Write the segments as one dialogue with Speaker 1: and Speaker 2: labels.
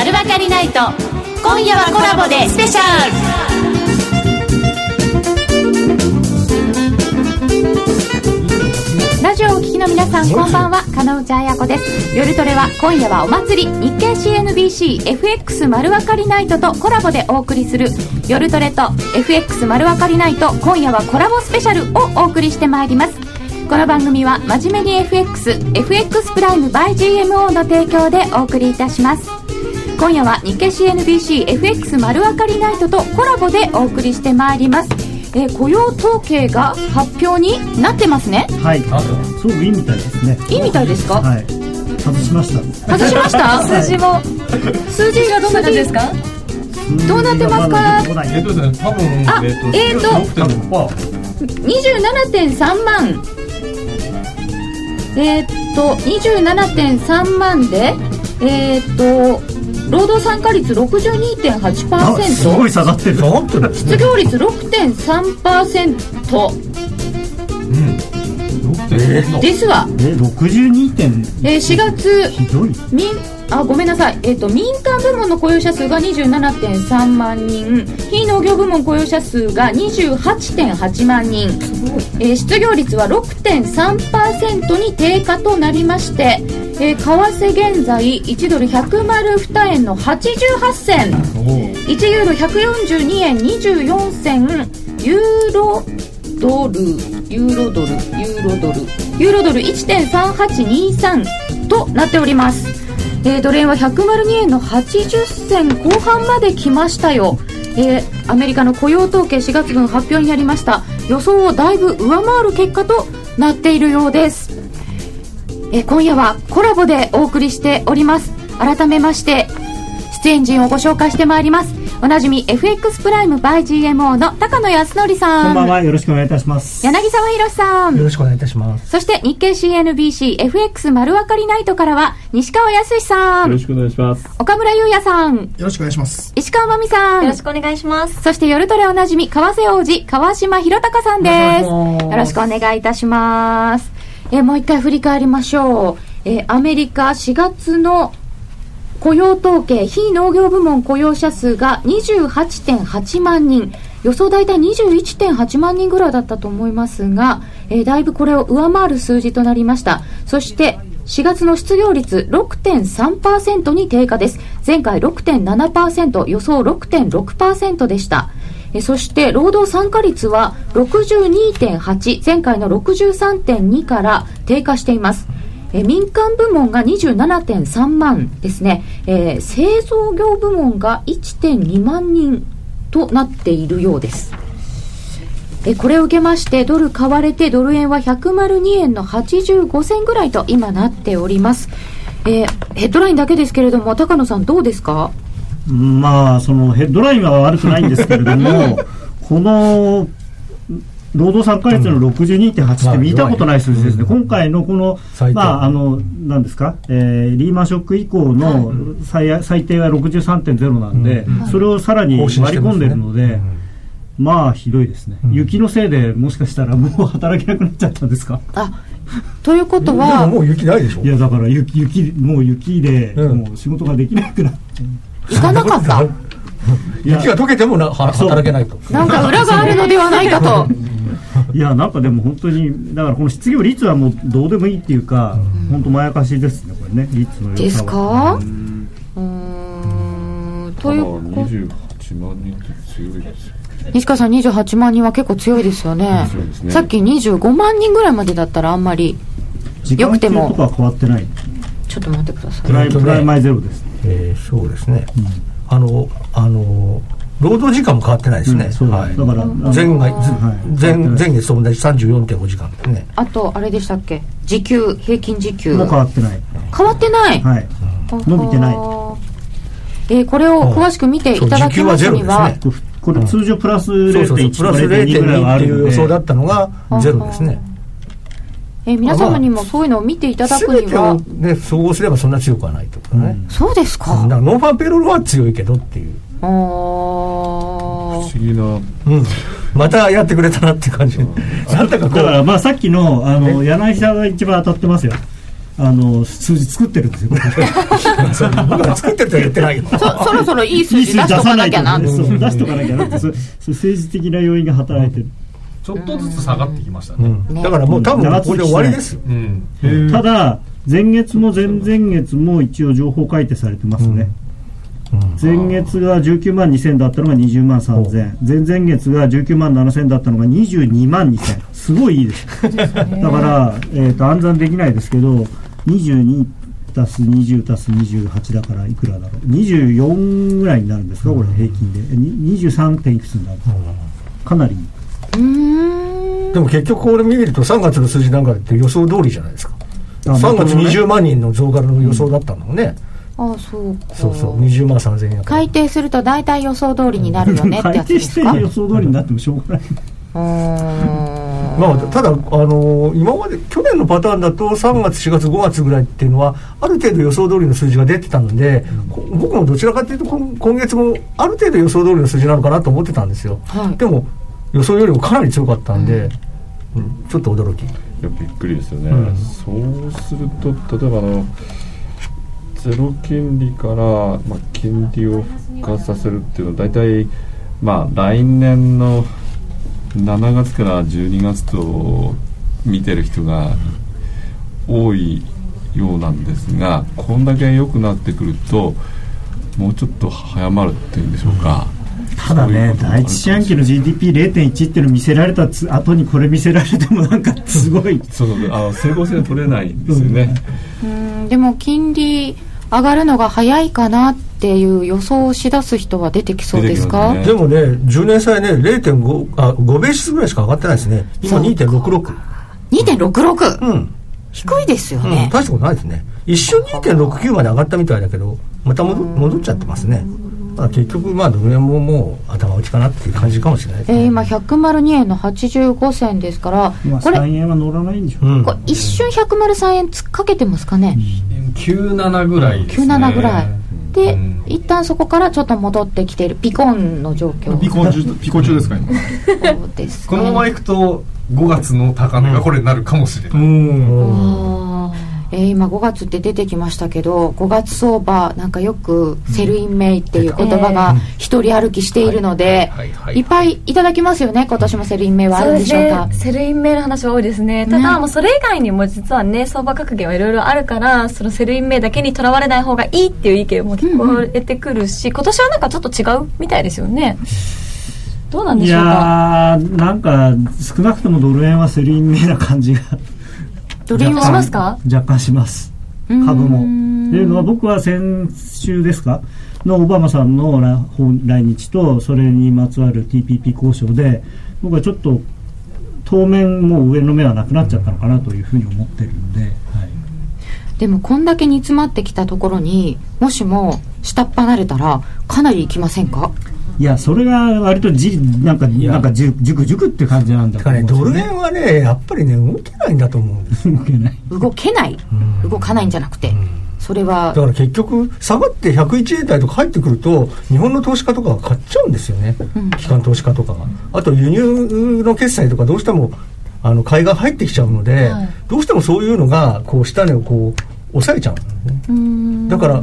Speaker 1: 丸分かりナイト。今夜はコラボでスペシャル。ラジオをお聞きの皆さんこんばんは。金内彩子です。夜トレは今夜はお祭り。日経 CNBCFX 丸分かりナイトとコラボでお送りする。夜トレと FX 丸分かりナイト今夜はコラボスペシャルをお送りしてまいります。この番組は真面目に FXFX プライム by GMO の提供でお送りいたします。今夜は日経 CNBCFX 丸分かりナイトとコラボでお送りしてまいります。えー、雇用統計が発表になってますね。
Speaker 2: はい。すごくいいみたいですね。
Speaker 1: いいみたいですか？
Speaker 2: はい。外しました。
Speaker 1: 外しました？数字も。数字がどんな感じですか？どうなってますか？
Speaker 3: えっとですね多分
Speaker 1: あえっと27.3万。えー、っと27.3万でえー、っと労働参加率62.8%
Speaker 2: すごい下がってる。
Speaker 1: 失業率6.3%
Speaker 3: うん。
Speaker 1: ですわ。
Speaker 2: え62点。
Speaker 1: えー、4月。
Speaker 2: ひどい。
Speaker 1: 民あごめんなさい、えーと、民間部門の雇用者数が27.3万人。非農業部門雇用者数が28.8万人、えー、失業率は6.3%に低下となりまして、えー、為替現在1ドル102円の88銭。1ユーロ142円24銭。ユーロドル。ユーロドル。ユーロドル。ユーロドル。1.3823となっております。えー、ドル円は102円の80銭後半まで来ましたよ、えー、アメリカの雇用統計4月分発表になりました。予想をだいぶ上回る結果となっているようです、えー、今夜はコラボでお送りしております。改めまして出演陣をご紹介してまいります。おなじみ FX プライム by GMO の高野康則さん。
Speaker 2: こんばんは。よろしくお願いいたします。
Speaker 1: 柳沢博さん。
Speaker 4: よろしくお願いいたします。
Speaker 1: そして日経 CNBCFX 丸分かりナイトからは西川康さん。
Speaker 3: よろしくお願いします。
Speaker 1: 岡村優也さん。よ
Speaker 5: ろしくお願いします。
Speaker 1: 石川真美さん。
Speaker 6: よろしくお願いします。
Speaker 1: そして夜トレおなじみ為替王子川島博隆さんです。よろしくお願いいたしますえもう一回振り返りましょう。えアメリカ4月の雇用統計非農業部門雇用者数が28.8万人。予想大体21.8万人ぐらいだったと思いますが、えー、だいぶこれを上回る数字となりました。そして4月の失業率6.3%に低下です。前回6.7%予想6.6%でした。えそして労働参加率は62.8前回の63.2から低下しています。え民間部門が27.3万ですね、えー、製造業部門が1.2万人となっているようです。えこれを受けましてドル買われてドル円は102円の85銭ぐらいと今なっております、えー、ヘッドラインだけですけれども高野さんどうですか？
Speaker 2: まあそのヘッドラインは悪くないんですけれども この労働参加率の62.8って見たことない数字ですね、今回のこの、まあ、あの、なんですか、えー、リーマンショック以降の最,、最低は63.0なんで、それをさらに割り込んでるので、まあ、ひどいですね、雪のせいでもしかしたらもう働けなくなっちゃったんですか？
Speaker 1: あということは
Speaker 4: もう雪ないでしょ。
Speaker 2: いやだから雪雪もう雪で、もう仕事ができなくなって
Speaker 1: 行かなかった。
Speaker 4: 雪が溶けてもな働けないと。
Speaker 1: なんか裏があるのではないかと。
Speaker 2: いやなんかでも本当にだからこの失業率はもうどうでもいいっていうか、うん、本当まやかしですねこれね率の
Speaker 1: ですか？うん。
Speaker 3: という28万人って強いですよ
Speaker 1: 西川さん28万人は結構強いですよね、ね、さっき25万人ぐらいまでだったらあんまりよくても。
Speaker 2: とかは変わってない
Speaker 1: ちょっと待ってください
Speaker 2: プライプライ前ゼロです、
Speaker 4: えー、そうですね、うん、あのあの労働時間も変わってないですね。
Speaker 2: うん、はい、だから
Speaker 4: 前前前月と同じ34.5時間ですね。
Speaker 1: あとあれでしたっけ？時給平均時給
Speaker 2: も変わってない。
Speaker 1: 変わってない？
Speaker 2: はい。伸びてない。
Speaker 1: えー、これを詳しく見ていただきますには、
Speaker 2: これ通常プラス0.1
Speaker 4: プラス0.2っていう予想だったのがゼロですね。
Speaker 1: えー、皆様にもそういうのを見ていただくには、
Speaker 4: ね、総合すればそんな強くはないとかね、
Speaker 1: うん、そうですか。
Speaker 4: ノンファンペロールは強いけどっていう。
Speaker 1: あ不
Speaker 3: 思議な、うん、
Speaker 4: またやってくれたなって感じ、
Speaker 2: なんだかだからまあさっきのあの柳沢が一番当たってますよ。あの数字作ってるんですよ。
Speaker 4: 僕は作ってるとは言ってないよ
Speaker 1: そそろそろいい数字出しとかなきゃな
Speaker 2: 出しとかなきゃなってそ政治的な要因が働いてる、
Speaker 5: ちょっとずつ下がってきましたね、
Speaker 4: うん、だからもう多分ここで終わりですよ、
Speaker 2: うん、ただ前月も前々月も一応情報改定されてますね、前月が19万2000だったのが20万3000前々月が19万7000だったのが22万2000すごいいいです。だから、えーと、暗算できないですけど22足す20足す28だからいくらだろう。24ぐらいになるんですかこれ平均で。23点いくつになるかなりいい
Speaker 4: でも結局これ見ると3月の数字なんかって予想通りじゃないですか。3月20万人の増加の予想だったのね、
Speaker 1: ああそうか。
Speaker 4: そうそう20万3000円
Speaker 1: 改定すると大体予想通りになるよねってやつですか？
Speaker 2: 改定して予想通りになってもしょうがない。
Speaker 4: まあ、ただ、あのー、今まで去年のパターンだと3月4月5月ぐらいっていうのはある程度予想通りの数字が出てたので、うん、僕もどちらかというと今月もある程度予想通りの数字なのかなと思ってたんですよ、はい、でも予想よりもかなり強かったんで、うん、ちょっと驚き。い
Speaker 3: やびっくりですよね、うん、そうすると例えばあのゼロ金利から、まあ、金利を復活させるっていうのは大体まあ来年の7月から12月と見てる人が多いようなんですがこんだけ良くなってくるともうちょっと早まるっていうんでしょうか。
Speaker 2: ただね、第一四半期の GDP0.1 っていうの見せられた後にこれ見せられてもなんかすごい。
Speaker 3: そうあの整合性取れないんですよね。
Speaker 1: うん。でも金利上がるのが早いかなっていう予想をし出す人は出てきそうですか、
Speaker 4: ね、でもね10年債ね0.5あ5ベーシスぐらいしか上がってないですね。今2.66
Speaker 1: 2.66、うん、低いですよね、
Speaker 4: うん、大したことないですね。一瞬2.69まで上がったみたいだけどまた戻戻っちゃってますねまあ、結局まあドル円ももう頭打ちかなっていう感じかもしれない。です、ね、
Speaker 1: えー、今102円の85銭ですから、
Speaker 2: まあ、これ3円は乗らないんでしょう、
Speaker 1: うん、これ一瞬103円突っかけてますかね、
Speaker 5: うん、97ぐらいですね。
Speaker 1: 97ぐらい。で、うん、一旦そこからちょっと戻ってきているピコンの状況。
Speaker 5: ピコン中 ピコン中ですか今？そうです、ね、このままいくと5月の高値がこれになるかもしれない、うん、
Speaker 1: あえー、今5月って出てきましたけど5月相場なんかよく Sell in May っていう言葉が一人歩きしているのでいっぱいいただきますよね今年も Sell in May はあるんでしょうか、
Speaker 6: ね、 Sell in May の話は多いですね。ただ、もうそれ以外にも実はね相場格言はいろいろあるからその Sell in May だけにとらわれない方がいいっていう意見も聞こえてくるし、うん、今年はなんかちょっと違うみたいですよね。どうなんでしょうか？
Speaker 2: いやなんか少なくともドル円は Sell in May な感じが
Speaker 6: ドル円しますか？
Speaker 2: 若干します。株もというのは僕は先週ですか？のオバマさんの来日とそれにまつわる TPP 交渉で僕はちょっと当面もう上の目はなくなっちゃったのかなというふうに思ってるんで、はい、
Speaker 1: でもこんだけ煮詰まってきたところにもしも下っ離れたらかなりいきませんか？
Speaker 2: いや、それが割とじ、なんか、なんかじゅ、じゅくじゅくって感じなんだ
Speaker 4: かね、ドル円はね、やっぱりね、動けないんだと思う。んです
Speaker 2: 動けない。
Speaker 1: 動けない、うん、動かないんじゃなくて。うん。それは。
Speaker 4: だから結局下がって101円台とか入ってくると日本の投資家とかが買っちゃうんですよね、うん、機関投資家とかが。あと輸入の決済とかどうしてもあの買いが入ってきちゃうので、はい、どうしてもそういうのがこう下値をこう抑えちゃうんだね。だから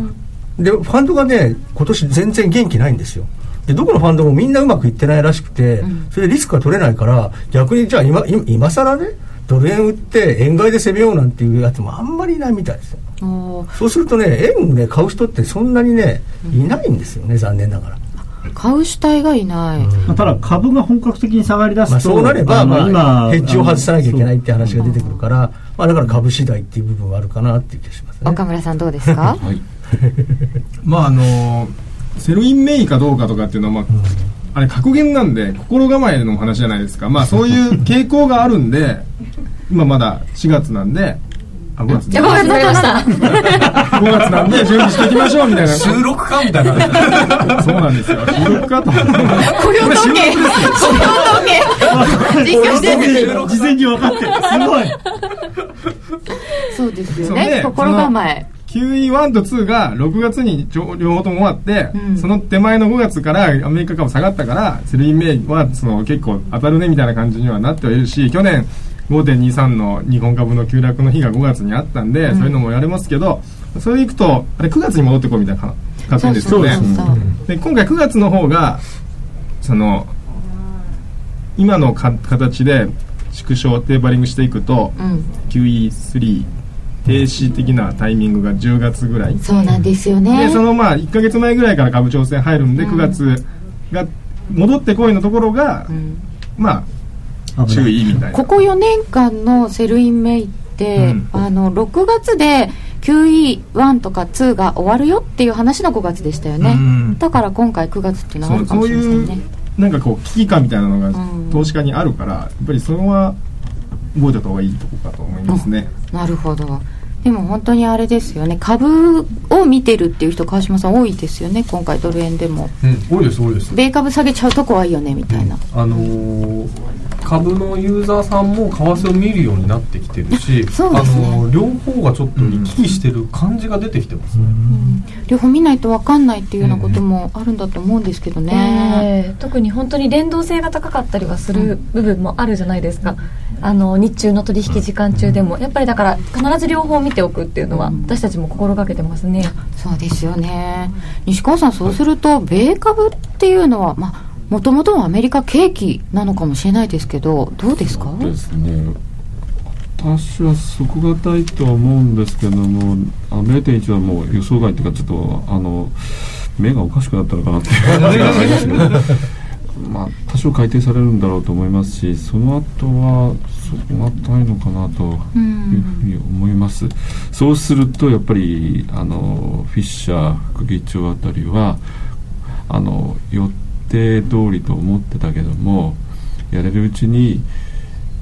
Speaker 4: でファンドがね今年全然元気ないんですよでどこのファンドもみんなうまくいってないらしくて、それでリスクが取れないから逆にじゃあ今今更ねドル円売って円買いで攻めようなんていうやつもあんまりいないみたいですよ。そうするとね円をね買う人ってそんなにねいないんですよね、残念ながら。
Speaker 1: 買う主体がいない、
Speaker 2: まあ、ただ株が本格的に下がりだすと、まあ、
Speaker 4: そうなれば、まあ、今ヘッジを外さなきゃいけないって話が出てくるから、まあ、だから株次第っていう部分はあるかなっていう気がしますね。
Speaker 1: 岡村さんどうですか、はい、
Speaker 5: まああのーセロインメイかどうかとかっていうのは、まあ、あれ格言なんで心構えの話じゃないですか。まあそういう傾向があるんで今まだ4月なんで
Speaker 6: あ5月5月になりました。5
Speaker 5: 月なんで準備していきましょうみたいな。
Speaker 4: 収録かみたいな。
Speaker 5: そうなんですよ。収録かと雇
Speaker 1: 用統計。雇用統計。実況して
Speaker 2: る。事前に分かってる。すごい。
Speaker 1: そうですよね。心構え
Speaker 5: QE1 と2が6月に両方とも終わって、うん、その手前の5月からアメリカ株下がったから Sell in May はその結構当たるねみたいな感じにはなってはいるし去年5.23の日本株の急落の日が5月にあったんで、そういうのもやれますけどそれでいくとあれ9月に戻ってこうみたいな感じですよね。で今回9月の方がその今のか形で縮小テーパリングしていくと、うん、QE3 停止的なタイミングが10月ぐらい。
Speaker 1: そうなんですよね。
Speaker 5: でそのまあ1か月前ぐらいから株調整入るんで、うん、9月が戻ってこいのところが、うん、まあ注意みたいな。
Speaker 1: ここ4年間の Sell in May って、うん、あの6月で QE1 とか2が終わるよっていう話の5月でしたよね、だから今回9月っていうのはあるかもしれませんね。
Speaker 5: なんかこう危機感みたいなのが投資家にあるから、やっぱりそれは覚えておいた方がいいとこかと思いますね。
Speaker 1: なるほどでも本当にあれですよね。株を見てるっていう人川島さん多いですよね。今回ドル円でも、
Speaker 7: うん、多いです多いです。
Speaker 1: 米株下げちゃうと怖いよねみたいな、うん、
Speaker 7: あのー、株のユーザーさんも為替を見るようになってきてるし、
Speaker 1: そうですね、あの
Speaker 7: ー、両方がちょっと行き来してる感じが出てきてますね、うん、
Speaker 1: 両方見ないと分かんないっていうようなこともあるんだと思うんですけどね、
Speaker 6: えー、特に本当に連動性が高かったりはする部分もあるじゃないですか、あの日中の取引時間中でも。やっぱりだから必ず両方見ておくっていうのは私たちも心がけてますね、
Speaker 1: そうですよね。西川さんそうすると米株っていうのはまあもともとはアメリカ景気なのかもしれないですけどどうですか？
Speaker 3: ですね。私は底堅いとは思うんですけども0.1はもう予想外っていうかちょっとあの目がおかしくなったのかなっていう感じがありますけど まあ、多少改定されるんだろうと思いますしその後は底堅いのかなというふうに思います、うん、そうするとやっぱりあのフィッシャー副議長あたりはあの予定通りと思ってたけどもやれるうちに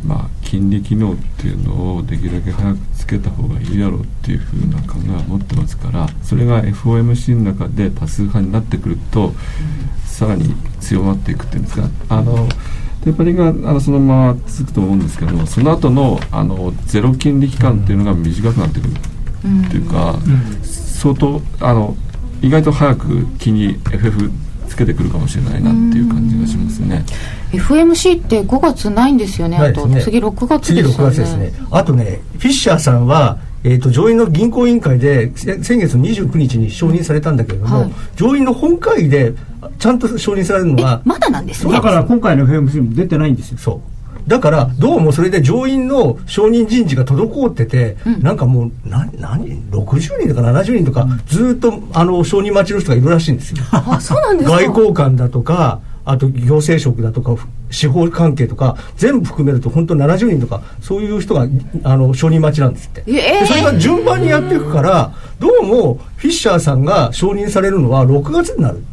Speaker 3: まあ、金利機能っていうのをできるだけ早くつけた方がいいやろうっていうふうな考えは持ってますからそれが FOMC の中で多数派になってくるとさらに強まっていくっていうんですか。あのテーパリングがあのそのまま続くと思うんですけどもその後のあのゼロ金利期間っていうのが短くなってくる。っていうか、相当あの意外と早く金利 FF つけてくるかもしれないなっていう感じがしますね。
Speaker 1: FMC って5月ないんですよね、あと、ね、次6月ですよね。次6月ですね。
Speaker 4: あとね、フィッシャーさんは、えーと、上院の銀行委員会で先月29日に承認されたんだけれども、はい、上院の本会議でちゃんと承認されるのは
Speaker 1: まだなんですね。
Speaker 2: だから今回の FMC も出てないんですよ。
Speaker 4: そうだからどうもそれで上院の承認人事が滞ってて、うん、なんかもうな何60人とか70人とか、うん、ずっとあの承認待ちの人がいるらしいんですよ。
Speaker 1: あそうなんですか？
Speaker 4: 外交官だとかあと行政職だとか司法関係とか全部含めると本当70人とかそういう人があの承認待ちなんですって、えー、それが順番にやっていくからどうもフィッシャーさんが承認されるのは6月になる。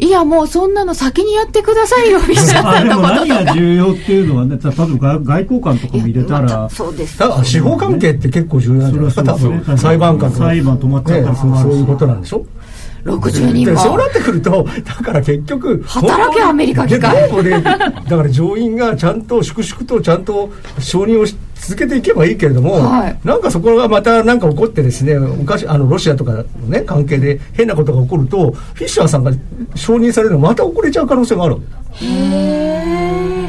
Speaker 1: いやもうそんなの先にやってくださいよフィッシャーさんのこととか。
Speaker 2: 何が重要っていうのはね多分外交官とかも入れたら、
Speaker 1: ま、そうです。
Speaker 4: 司法関係って結構重要なんじゃないですか？多分裁判官とか
Speaker 2: 裁判止まっちゃったりする、
Speaker 4: そういうことなんでしょ？
Speaker 1: 60人も。
Speaker 4: そうなってくるとだから結局
Speaker 1: 働けアメリカ機
Speaker 4: 械だから上院がちゃんと粛々とちゃんと承認をし続けていけばいいけれども、はい、なんかそこがまた何か起こってですねおかしあのロシアとかの、ね、関係で変なことが起こるとフィッシャーさんが承認されるのまた遅れちゃう可能性があるへ
Speaker 1: え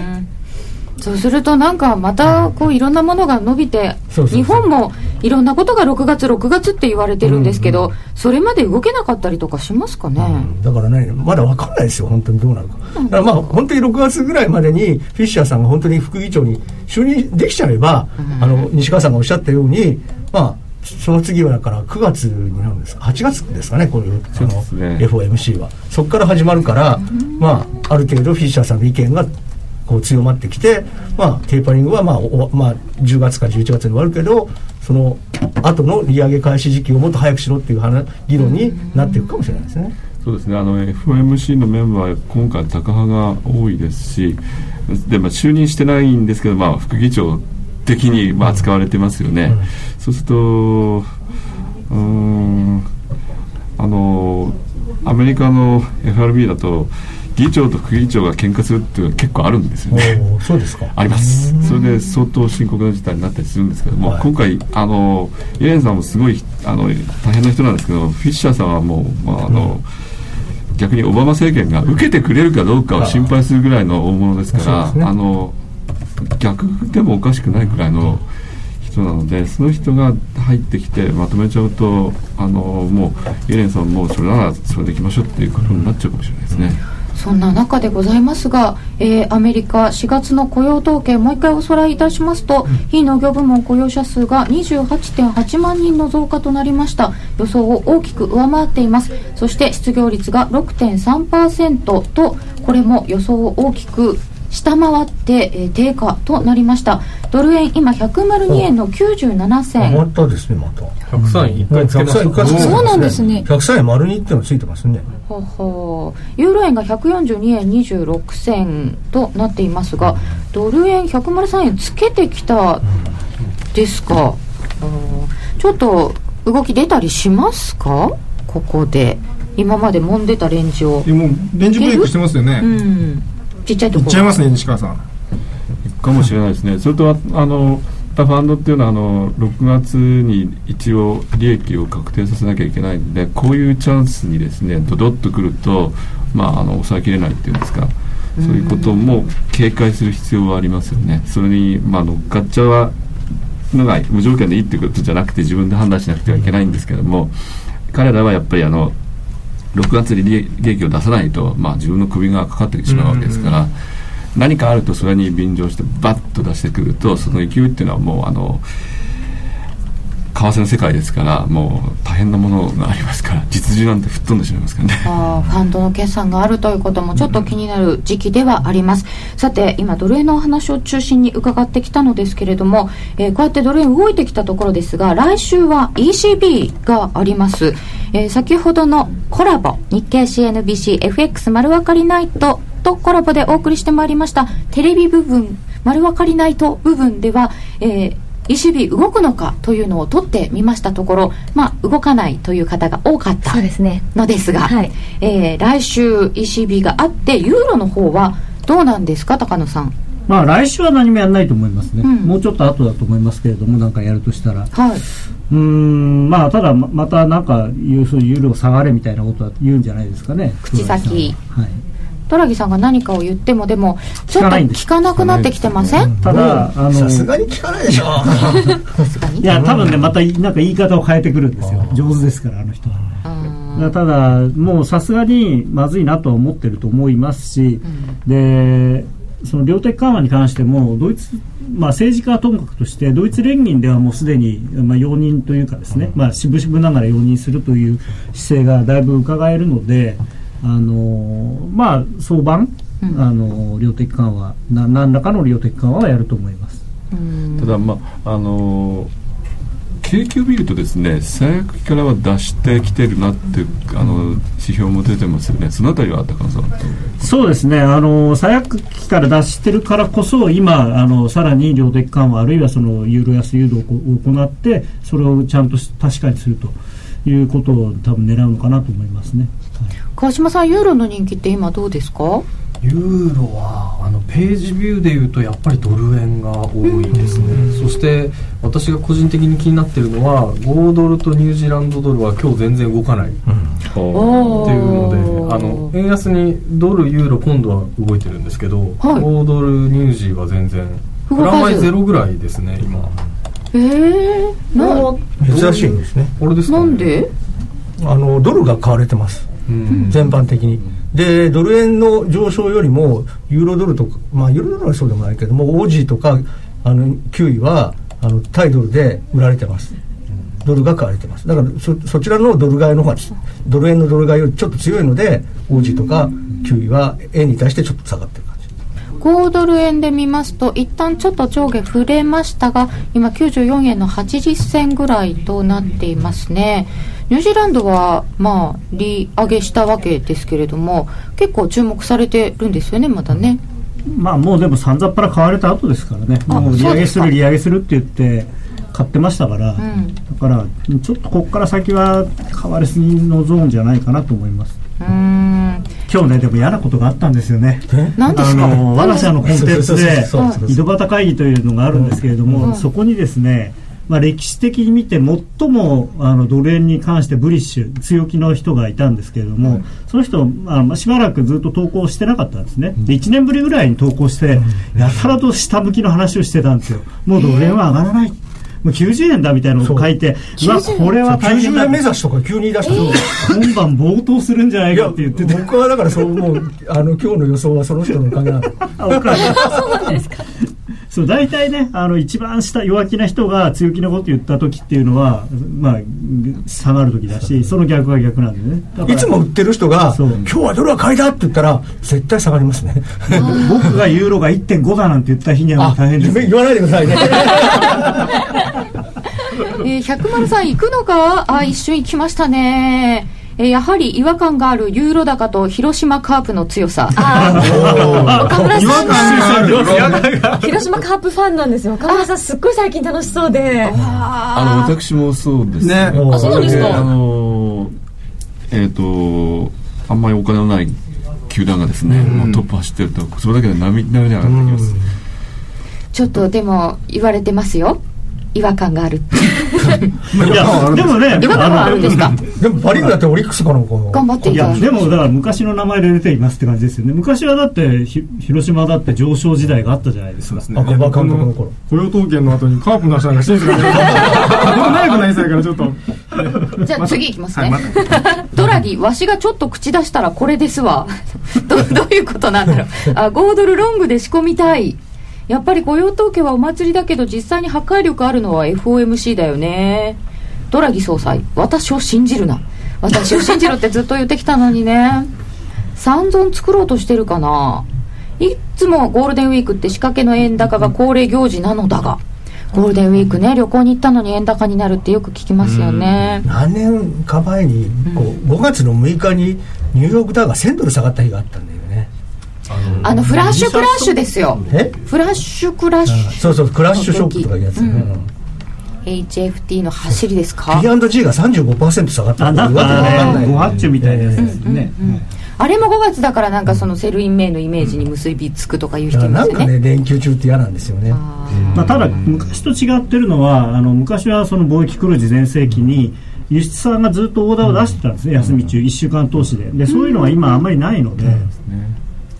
Speaker 1: そうするとなんかまたこういろんなものが伸びて日本もいろんなことが6月6月って言われてるんですけど、それまで動けなかったりとかしますかね、
Speaker 4: だからねまだ分かんないですよ本当にどうなるか、だからまあ本当に6月ぐらいまでにフィッシャーさんが本当に副議長に就任できちゃえば、あの西川さんがおっしゃったようにまあその次はだから9月になるんですか？8月ですかねこういうその FOMC は。そこから始まるから、まあある程度フィッシャーさんの意見がこう強まってきて、まあ、テーパリングは、まあおまあ、10月か11月に終わるけどその後の利上げ開始時期をもっと早くしろっていう話議論になっていくかもしれないですね。
Speaker 3: そうですね。あの FOMC のメンバー今回高派が多いですしで、まあ、就任してないんですけど、まあ、副議長的に、まあ、使われてますよね、うん、そうするとうんあのアメリカの FRB だと議長と副議長が喧嘩するっていうのは結構あるんですよね。
Speaker 4: そうですか。
Speaker 3: あります。それで相当深刻な事態になったりするんですけども、はい、今回あのイエレンさんもすごいあの大変な人なんですけど、フィッシャーさんはもうまああの。うん、逆にオバマ政権が受けてくれるかどうかを心配するぐらいの大物ですから、ね、あの逆でもおかしくないくらいの人なのでその人が入ってきてまとめちゃうとあのもうイレンさんもそれならそれでいきましょうっていうことになっちゃうかもしれないですね。
Speaker 1: そんな中でございますが、えー、アメリカ4月の雇用統計もう一回おさらいいたしますと、うん、非農業部門雇用者数が28.8万人の増加となりました。予想を大きく上回っています。そして失業率が6.3%とこれも予想を大きく下回って、えー、低下となりました。ドル円今102円の97銭。
Speaker 4: またですねまた。
Speaker 7: 103円。1回つけました、
Speaker 1: そうなんですね。
Speaker 4: 103円丸2ってのついてますね。
Speaker 1: ほほユーロ円が142円26銭となっていますがドル円103円つけてきたですか、ちょっと動き出たりしますか？ここで。今まで揉んでたレンジを。
Speaker 5: もうレンジブレイクしてますよね。
Speaker 1: うんちっちゃいとこ。
Speaker 5: いっちゃいますね西川さん。
Speaker 3: かもしれないですね。それとあのファンドっていうのはあの6月に一応利益を確定させなきゃいけないんでこういうチャンスにですねドドッとくると、まあ、あの抑えきれないっていうんですか。そういうことも警戒する必要はありますよね。それに、まあ、乗っかっちゃうのが無条件でいいっていうことじゃなくて自分で判断しなくてはいけないんですけども彼らはやっぱりあの6月に利益を出さないと、まあ、自分の首がかかってしまうわけですから、何かあるとそれに便乗してバッと出してくるとその勢いっていうのはもうあの為替の世界ですからもう大変なものがありますから実需なんて吹っ飛んでしまいますからね。
Speaker 1: あファンドの決算があるということもちょっと気になる時期ではあります、うん、さて今ドル円のお話を中心に伺ってきたのですけれども、えー、こうやってドル円動いてきたところですが来週は ECB があります、えー、先ほどのコラボ日経 CNBCFX 丸分かりナイトとコラボでお送りしてまいりましたテレビ部分丸分かりナイト部分では、えー、ECB 動くのかというのを取ってみましたところ、まあ、動かないという方が多かったのですが、はい、えー、来週 ECB があってユーロの方はどうなんですか高野さん？
Speaker 2: まあ来週は何もやらないと思いますね、うん、もうちょっと後だと思いますけれども、なんかやるとしたら、はい、うんまあただ、またなんか、ユーロ下がれみたいなことは言うんじゃないですかね、
Speaker 1: 口先。はいトラギさんが何かを言ってもでもちょっと聞かなくなってきてません？
Speaker 2: ただ
Speaker 4: あのさすがに聞かないでしょ。
Speaker 2: いや多分ねまたなんか言い方を変えてくるんですよ。上手ですからあの人は。ただもうさすがにまずいなとは思ってると思いますし、うん、でその量的緩和に関してもドイツ、まあ、政治家はともかくとしてドイツ連銀ではもうすでに、まあ、容認というかですね、まあ、渋々ながら容認するという姿勢がだいぶ伺えるので。あのまあ相場、うん、あの量的緩和な何らかの量的緩和はやると思います。
Speaker 3: ただまああの景気を見るとですね最悪期からは出してきてるなってあの指標も出てますよね。そのあたりは高野さん
Speaker 2: そうですね。あの最悪期から出してるからこそ今あのさらに量的緩和あるいはそのユーロ安誘導を行ってそれをちゃんと確かにするということを多分狙うのかなと思いますね。
Speaker 1: 川島さんユーロの人気って今どうですか？
Speaker 7: ユーロはあのページビューでいうとやっぱりドル円が多いですね、そして私が個人的に気になってるのは5ドルとニュージーランドドルは今日全然動かない、うん、っていうのであの円安にドルユーロ今度は動いてるんですけど、はい、5ドルニュージーは全然プラマイゼロぐらいですね今。
Speaker 1: ええ
Speaker 4: ー、珍しいんですね。
Speaker 1: これで？すか、ね、なんで
Speaker 4: あのドルが買われてます全般的に。で、ドル円の上昇よりも、ユーロドルとか、まあ、ユーロドルはそうでもないけども、オージーとか、あの、9位は、あの、対ドルで売られてます。ドルが買われてます。だからそ、そちらのドル買いの方が、ドル円のドル買いよりちょっと強いので、オージーとか9位は円に対してちょっと下がってる。
Speaker 1: 5ドル円で見ますと一旦ちょっと上下触れましたが今94円の80銭ぐらいとなっていますね。ニュージーランドは、まあ、利上げしたわけですけれども、結構注目されてるんですよね、まだね。
Speaker 2: まあ、もうでも、さんざっぱら買われた後ですからね、もう利上げする、利上げするって言って、買ってましたから、うん、だから、ちょっとここから先は買われすぎのゾーンじゃないかなと思います。うん今日ねでも嫌なことがあったんですよね。
Speaker 1: 何ですか？
Speaker 2: あの我が社のコンテンツで井戸端会議というのがあるんですけれども、うん、そこにですねまあ、歴史的に見て最もあのドル円に関してブリッシュ強気の人がいたんですけれども、その人あのしばらくずっと投稿してなかったんですね、で1年ぶりぐらいに投稿して、やたらと下向きの話をしてたんですよもうドル円は上がらない。もう90円だみたいなのを書いて、うわ、これは大
Speaker 4: 変だ。90円目指しとか急に言い出した、
Speaker 2: 今晩暴騰するんじゃないかって言ってて。
Speaker 4: 僕はだからそう、もう、あの、今日の予想はその人のお かげなの。あ、おかげ。
Speaker 6: そうなんですか。
Speaker 2: そう大体ねあの一番下弱気な人が強気なこと言った時っていうのは、まあ、下がる時だしその逆は逆なんで
Speaker 4: ねいつも売ってる人が今日はドルは買いだって言ったら絶対下がりますね
Speaker 2: 僕がユーロが1.5だなんて言った日にはもう大変です
Speaker 4: 言わないでくださいね
Speaker 1: えー、103行くのか？あ一瞬行きましたねえー、やはり違和感があるユーロ高と広島カープの強さ。岡村さんが広島カープファンなんですよ。岡村さんすっごい最近楽しそうで。
Speaker 3: あの私もそうですね。
Speaker 6: あそうなんですか？
Speaker 3: あのえっ、ー、とあんまりお金のない球団がですね、もうトップ走ってるとそれだけで波波に上がってきます。
Speaker 1: ちょっとでも言われてますよ。違和感がある。
Speaker 2: いやでもね
Speaker 1: 違和感はあるんですか？
Speaker 4: でもパ・リーグだってオリックスかなんか
Speaker 1: 頑張ってい。
Speaker 2: たでもだから昔の名前で出ていますって感じですよね。昔はだって広島だって上昇時代があったじゃないですか。
Speaker 4: 赤羽監督の頃。
Speaker 5: 雇用統計の後にカープの足なんかシーズンが長くなりそうやからちょっと。
Speaker 1: じゃあ次いきますね、ドラギわしがちょっと口出したらこれですわ。どどういうことなんだろう。あ5ドルロングで仕込みたいやっぱり雇用統計はお祭りだけど実際に破壊力あるのは FOMC だよね。ドラギ総裁私を信じるな。私を信じろってずっと言ってきたのにね。三尊作ろうとしてるかな。いつもゴールデンウィークって仕掛けの円高が恒例行事なのだがゴールデンウィークね旅行に行ったのに円高になるってよく聞きますよね。
Speaker 4: 何年か前にこう5月の6日にニューヨークダウが1000ドル下がった日があったんだよ。ね
Speaker 1: あのフラッシュクラッシュですよ。フラッシュクラッシュ。
Speaker 4: そうそうクラッシュショックとかいうやつ、うん。
Speaker 1: HFT の走りですか
Speaker 4: ？P&G が35%下がった
Speaker 2: あなんかね誤発注みたいなやつですね、
Speaker 1: あれも5月だからなんかその Sell in May のイメージに結びつくとかいう人いますよね。
Speaker 4: なんかね連休中って嫌なんですよね。
Speaker 2: まあ、ただ昔と違ってるのはあの昔はその貿易黒字全盛期に輸出さんがずっとオーダーを出してたんですね、休み中1週間通しで。でそういうのは今あんまりないので、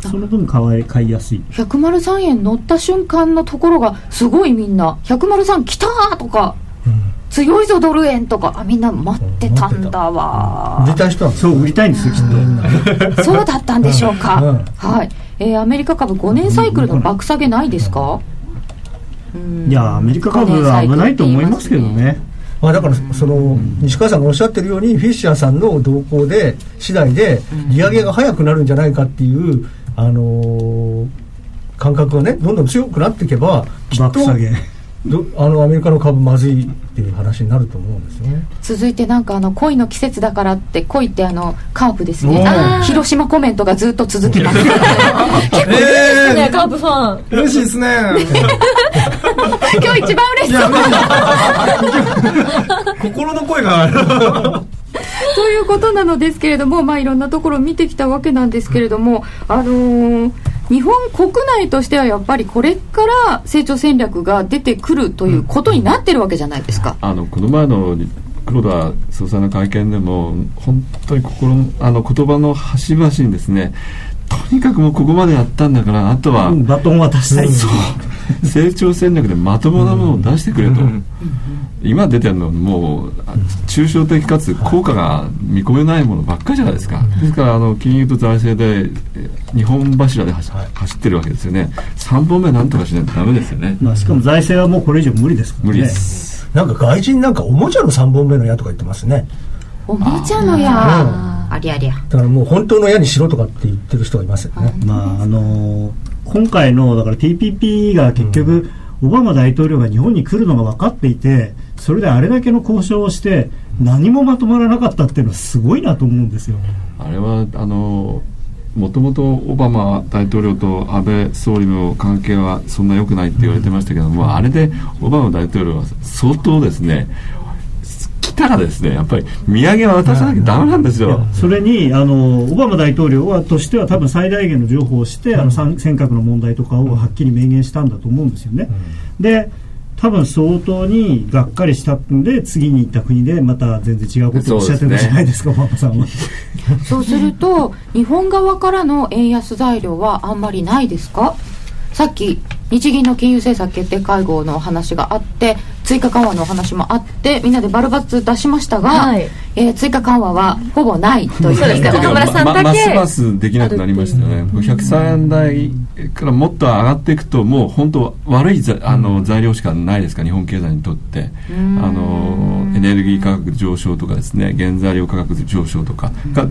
Speaker 2: その分買い買いやすい
Speaker 1: 103円乗った瞬間のところがすごいみんな103来たとか、うん、強いぞドル円とかあみんな待ってたんだわ。
Speaker 4: 売りたい人は
Speaker 2: そう売りたいんですよ
Speaker 1: きっと。そうだったんでしょうか、うん、はい、えー、アメリカ株5年サイクルの爆下げないですか、
Speaker 2: うん、いやアメリカ株は危ないと思いますけどね。
Speaker 4: まあ、だからその西川さんがおっしゃってるようにフィッシャーさんの動向で次第で利上げが早くなるんじゃないかっていうあのー、感覚がねどんどん強くなっていけばきっとあのアメリカの株まずいっていう話になると思うんですよね。
Speaker 1: 続いてなんかあの恋の季節だからって恋ってあのカープですね。広島コメントがずっと続きます。結構嬉しいですね、カー。プファン
Speaker 5: 嬉しいですね。
Speaker 1: 今日一番嬉しそう。
Speaker 5: 心の声が
Speaker 1: ということなのですけれども、まあ、いろんなところを見てきたわけなんですけれども、あのー、日本国内としてはやっぱりこれから成長戦略が出てくるということになってるわけじゃないですか。
Speaker 3: あのこの前の黒田総裁の会見でも本当に心あの言葉の端々にですねとにかくもうここまでやったんだからあとは、
Speaker 2: バトン渡したい
Speaker 3: そう成長戦略でまともなものを出してくれと、今出てるのはもう抽象的かつ効果が見込めないものばっかりじゃないですか、ですからあの金融と財政で日本柱で走,、ってるわけですよね。3本目なんとかしないとダメですよね、
Speaker 2: まあ、しかも財政はもうこれ以上無理ですから
Speaker 3: ね。無理です。
Speaker 4: なんか外人なんかおもちゃの3本目の矢とか言ってますね。
Speaker 1: おもちゃの矢。ありゃりゃ。
Speaker 4: だからもう本当の矢にしろとかって言ってる人がいますよね、
Speaker 2: まああのー、今回のだから TPP が結局、オバマ大統領が日本に来るのが分かっていてそれであれだけの交渉をして何もまとまらなかったっていうのはすごいなと思うんですよ。
Speaker 3: あれはあのもともとオバマ大統領と安倍総理の関係はそんな良くないって言われてましたけども、うん、あれでオバマ大統領は相当ですね来たらですねやっぱり土産は渡さなきゃだめなんですよ。
Speaker 2: それにあのオバマ大統領はとしては多分最大限の情報をして、うん、あの尖閣の問題とかをはっきり明言したんだと思うんですよね。うん、で多分相当にがっかりしたんで次に行った国でまた全然違うことをおっしゃってるじゃないですか、馬場さんは。
Speaker 1: そうすると日本側からの円安材料はあんまりないですか？さっき日銀の金融政策決定会合の話があって追加緩和のお話もあってみんなでバルバツ出しましたが、はい、えー、追加緩和はほぼないという。
Speaker 6: そうですか 中村さんだけ、
Speaker 3: ますますできなくなりましたよね103円台からもっと上がっていくともう本当悪いあの材料しかないですか日本経済にとって。あのエネルギー価格上昇とかですね原材料価格上昇とかが。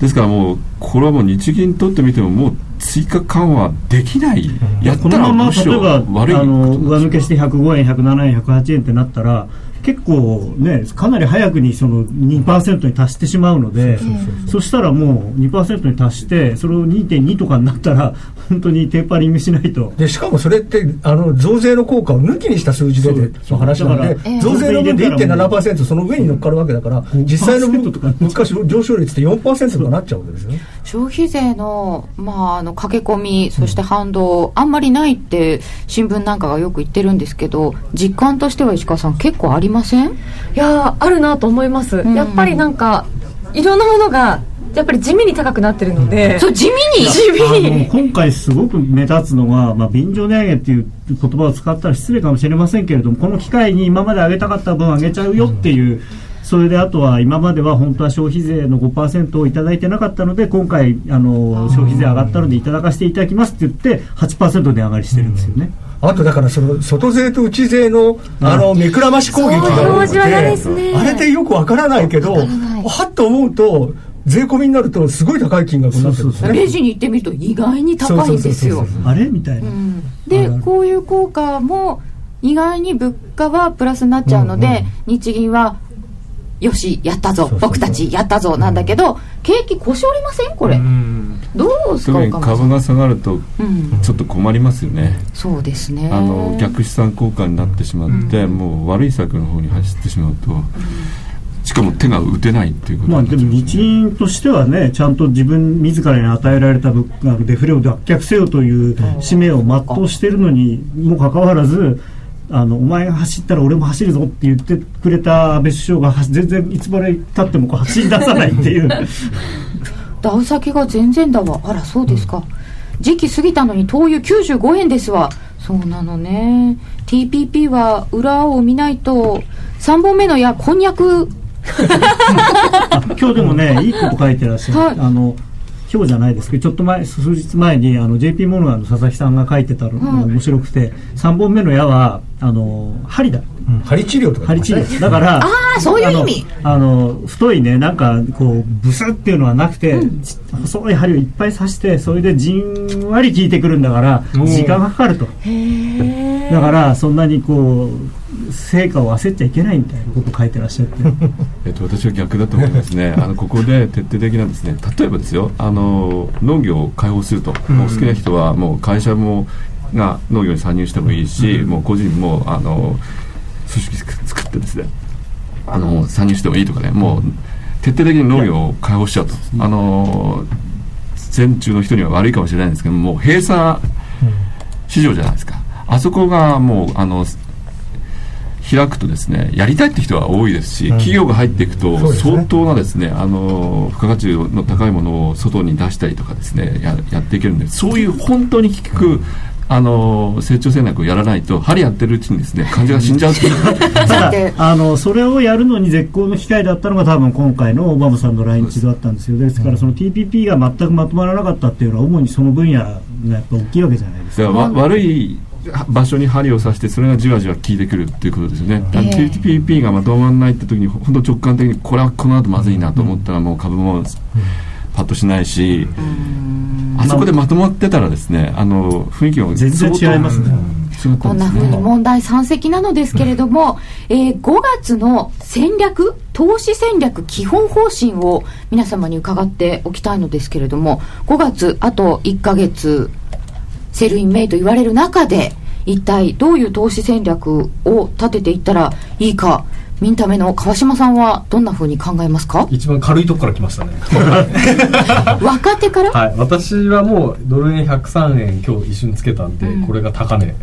Speaker 3: ですからもうこれはもう日銀にとってみてももう追加緩和できない、
Speaker 2: やったらむしろ悪いあの上抜けして105円107円108円ってなったら結構ねかなり早くにその2%に達してしまうのでそしたらもう2%に達してそれを2.2とかになったら本当にテーパリングしないと。
Speaker 4: でしかもそれってあの増税の効果を抜きにした数字での話なので増税の分で1.7%その上に乗っかるわけだから実際の物価上昇率って4%とかなっちゃうわけですよ。ね
Speaker 1: 消費税の,、まあ、あの駆け込みそして反動、あんまりないって新聞なんかがよく言ってるんですけど実感としては石川さん結構ありません？い
Speaker 6: やあるなと思います、うん、やっぱりなんかいろんなものがやっぱり地味に高くなってるので、
Speaker 1: うん、そう地味に？
Speaker 2: 地味に。今回すごく目立つのは、まあ、便乗値上げっていう言葉を使ったら失礼かもしれませんけれどもこの機会に今まで上げたかった分上げちゃうよっていう、うんそれであとは今までは本当は消費税の5%をいただいてなかったので今回あの消費税上がったのでいただかせていただきますって言って8%値上がりしてるんですよね。
Speaker 4: あとだからその外税と内税のあの目くらまし攻撃が多くて、あれでよくわからないけどはっと思うと税込みになるとすごい高い金額になって
Speaker 1: レジに行ってみると意外に高いんですよ。
Speaker 2: あれみたいな、う
Speaker 1: ん、でこういう効果も意外に物価はプラスになっちゃうので、うんうん、日銀はよしやったぞ。僕たちやったぞなんだけど、景気腰折りません？これ、どうですか
Speaker 3: 株が下がるとちょっと困りますよね、
Speaker 1: そうですね。
Speaker 3: あの逆資産効果になってしまって、もう悪い策の方に走ってしまうと、しかも手が打てないっていうこと
Speaker 2: まあでも日銀としてはねちゃんと自分自らに与えられた物価デフレを脱却せよという使命を全うしているのにもかかわらずあのお前が走ったら俺も走るぞって言ってくれた安倍首相が全然いつまでたってもこう走り出さないっていう。
Speaker 1: ダウ先が全然だわあらそうですか、うん、時期過ぎたのに灯油95円ですわ。そうなのね。TPP は裏を見ないと3本目の矢こんにゃく。
Speaker 2: 今日でもねいいこと書いてらっしゃる、はい、あの今日じゃないですけどちょっと前数日前にあの JP モルガンの佐々木さんが書いてたのが面白くて、3本目の矢はあの針だ、
Speaker 4: うん、針治療とか、
Speaker 2: 針治療。だから
Speaker 1: ああそういう意味。
Speaker 2: あの太いねなんかこうブスっていうのはなくて、うん、細い針をいっぱい刺してそれでじんわり効いてくるんだから時間がかかると。だからそんなにこう成果を焦っちゃいけないみたいなことを書いてらっしゃって。
Speaker 3: えっと私は逆だと思いますね。あのここで徹底的なんですね。例えばですよあの農業を開放すると、もう好きな人はもう会社もが農業に参入してもいいし、もう個人もあの組織作ってですね。あの参入してもいいとかね。もう徹底的に農業を開放しちゃうと。あの全中の人には悪いかもしれないんですけどもう閉鎖市場じゃないですか。あそこがもうあの開くとですねやりたいって人は多いですし、企業が入っていくと相当なですねあの付加価値の高いものを外に出したりとかですねややっていけるんでそういう本当に効くあの成長戦略をやらないと針やってるうちにですね患者が死んじゃう
Speaker 2: ただ あのそれをやるのに絶好の機会だったのが多分今回のオバマさんの来日だったんですよ。ですからその TPP が全くまとまらなかったっていうのは主にその分野がやっぱ大きいわけじゃないですか。
Speaker 3: 悪い場所に針を刺してそれがじわじわ効いてくるっていうことですよね、えー、TPP がまとまらないって時に本当直感的にこれはこの後まずいなと思ったらもう株もパッとしないし、あそこでまとまってたらですねあの雰囲気が
Speaker 2: 全然違いますね。
Speaker 1: こんなふうに問題山積なのですけれども、えー、5月の戦略投資戦略基本方針を皆様に伺っておきたいのですけれども5月あと1か月 Sell in May と言われる中で一体どういう投資戦略を立てていったらいいかミンタメの川島さんはどんなふうに考えますか？
Speaker 7: 一番軽いとこから来ましたね。
Speaker 1: 若手から？
Speaker 7: はい。私はもうドル円103円今日一瞬つけたんで、うん、これが高値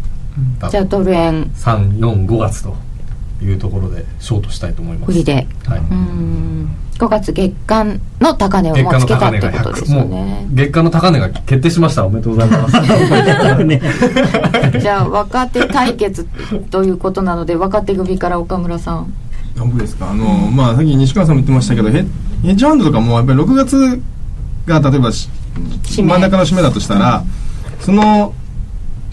Speaker 1: じゃあドル円。
Speaker 7: 345月というところでショートしたいと思います。
Speaker 1: 売りで、
Speaker 7: はい、
Speaker 1: うん5月月間の高値をもうつけたってことですよね。
Speaker 7: 月間の高値が決定しました。おめでとうございます。
Speaker 1: じゃあ若手対決ということなので若手組から岡村さん。
Speaker 5: 僕ですか？あの、まあさっき西川さんも言ってましたけどヘッジファンドとかもやっぱり6月が例えば真ん中の締めだとしたらその、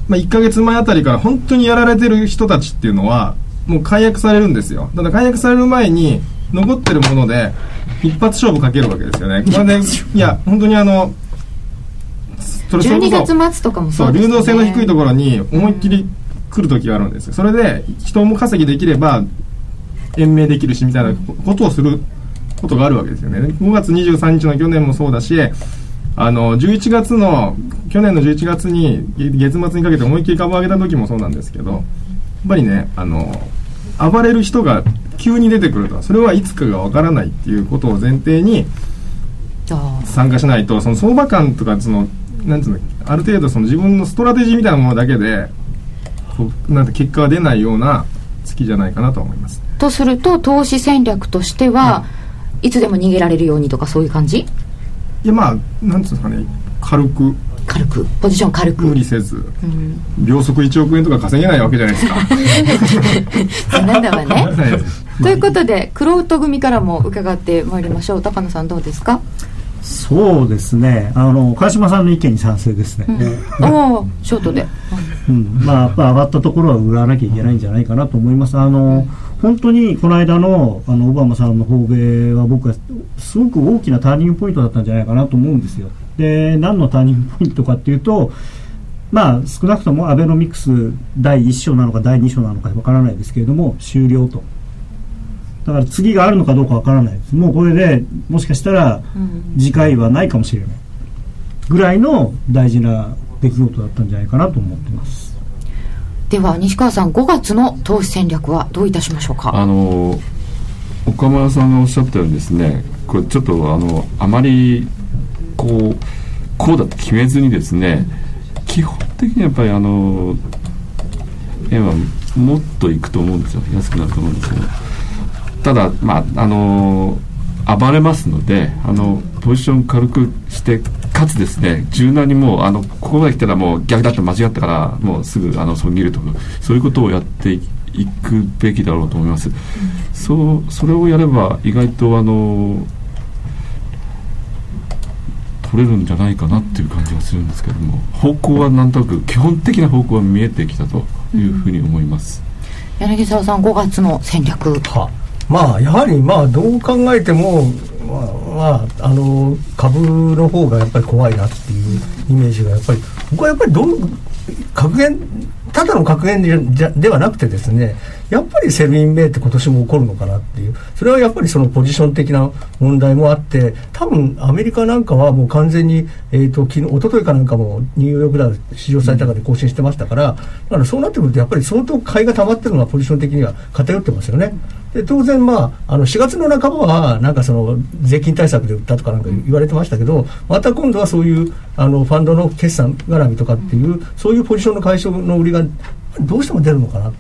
Speaker 5: まあ、1か月前あたりから本当にやられてる人たちっていうのはもう解約されるんですよ。ただ解約される前に残ってるもので一発勝負かけるわけですよね。これでいや本当にあの
Speaker 1: それそ12月末とかも
Speaker 5: そう、ね、流動性の低いところに思いっきり来る時があるんですよ。それで人も稼ぎできれば延命できるしみたいなことをすることがあるわけですよね。5月23日の去年もそうだしあの11月の去年の11月に月末にかけて思いっきり株を上げた時もそうなんですけどやっぱりねあの暴れる人が急に出てくるとそれはいつかがわからないっていうことを前提に参加しないとその相場感とかそのなんつうのある程度その自分のストラテジーみたいなものだけでなんて結果が出ないような月じゃないかなと思います。
Speaker 1: とすると投資戦略としては、いつでも逃げられるようにとかそういう感じ？い
Speaker 5: やまあなんつうんですかね軽く
Speaker 1: 軽くポジション軽く。
Speaker 5: 無理せず、うん、秒速1億円とか稼げないわけじゃないですか。
Speaker 1: なんだわね。ということでくろうと組からも伺ってまいりましょう。高野さんどうですか？
Speaker 2: そうですね。あの川島さんの意見に賛成ですね、
Speaker 1: うん、おおショートで、
Speaker 2: うん、まあやっぱ上がったところは売らなきゃいけないんじゃないかなと思います。あの、本当にこの間のあのオバマさんの訪米は僕はすごく大きなターニングポイントだったんじゃないかなと思うんですよで何のターニングポイントかっていうとまあ少なくともアベノミクス第1章なのか第2章なのかわからないですけれども終了と。だから次があるのかどうかわからないです。もうこれでもしかしたら次回はないかもしれない。ぐらいの大事な出来事だったんじゃないかなと思ってます。
Speaker 1: では西川さん5月の投資戦略はどういたしましょうか？
Speaker 3: あの岡村さんがおっしゃったようにですねこれちょっとあのあまりこうこうだと決めずにですね基本的にやっぱりあの円はもっといくと思うんですよ。安くなると思うんですけど。ただ、まああのー、暴れますのであのポジション軽くしてかつですね柔軟にもうあのここまで来たらもう逆だって間違ったからもうすぐあの損切るとかそういうことをやっていくべきだろうと思います、うん、そうそれをやれば意外とあの取れるんじゃないかなっていう感じがするんですけども方向はなんとなく基本的な方向は見えてきたというふうに思います、
Speaker 1: うん、柳沢さん5月の戦略。
Speaker 4: はまあやはりまあどう考えてもまあ、まあ、あの株の方がやっぱり怖いなっていうイメージがやっぱり僕はやっぱりどう格言ただの格言でではなくてですねやっぱり Sell in May って今年も起こるのかなっていうそれはやっぱりそのポジション的な問題もあって多分アメリカなんかはもう完全に、えーと、昨日一昨日かなんかもニューヨークダウ史上最高で更新してましたからだからそうなってくるとやっぱり相当買いが溜まってるのはポジション的には偏ってますよね。で当然、まあ、あの4月の半ばはなんかその税金対策で売ったとかなんか言われてましたけどまた今度はそういうあのファンドの決算絡みとかっていうそういうポジションの解消の売りがどうしても出るのかな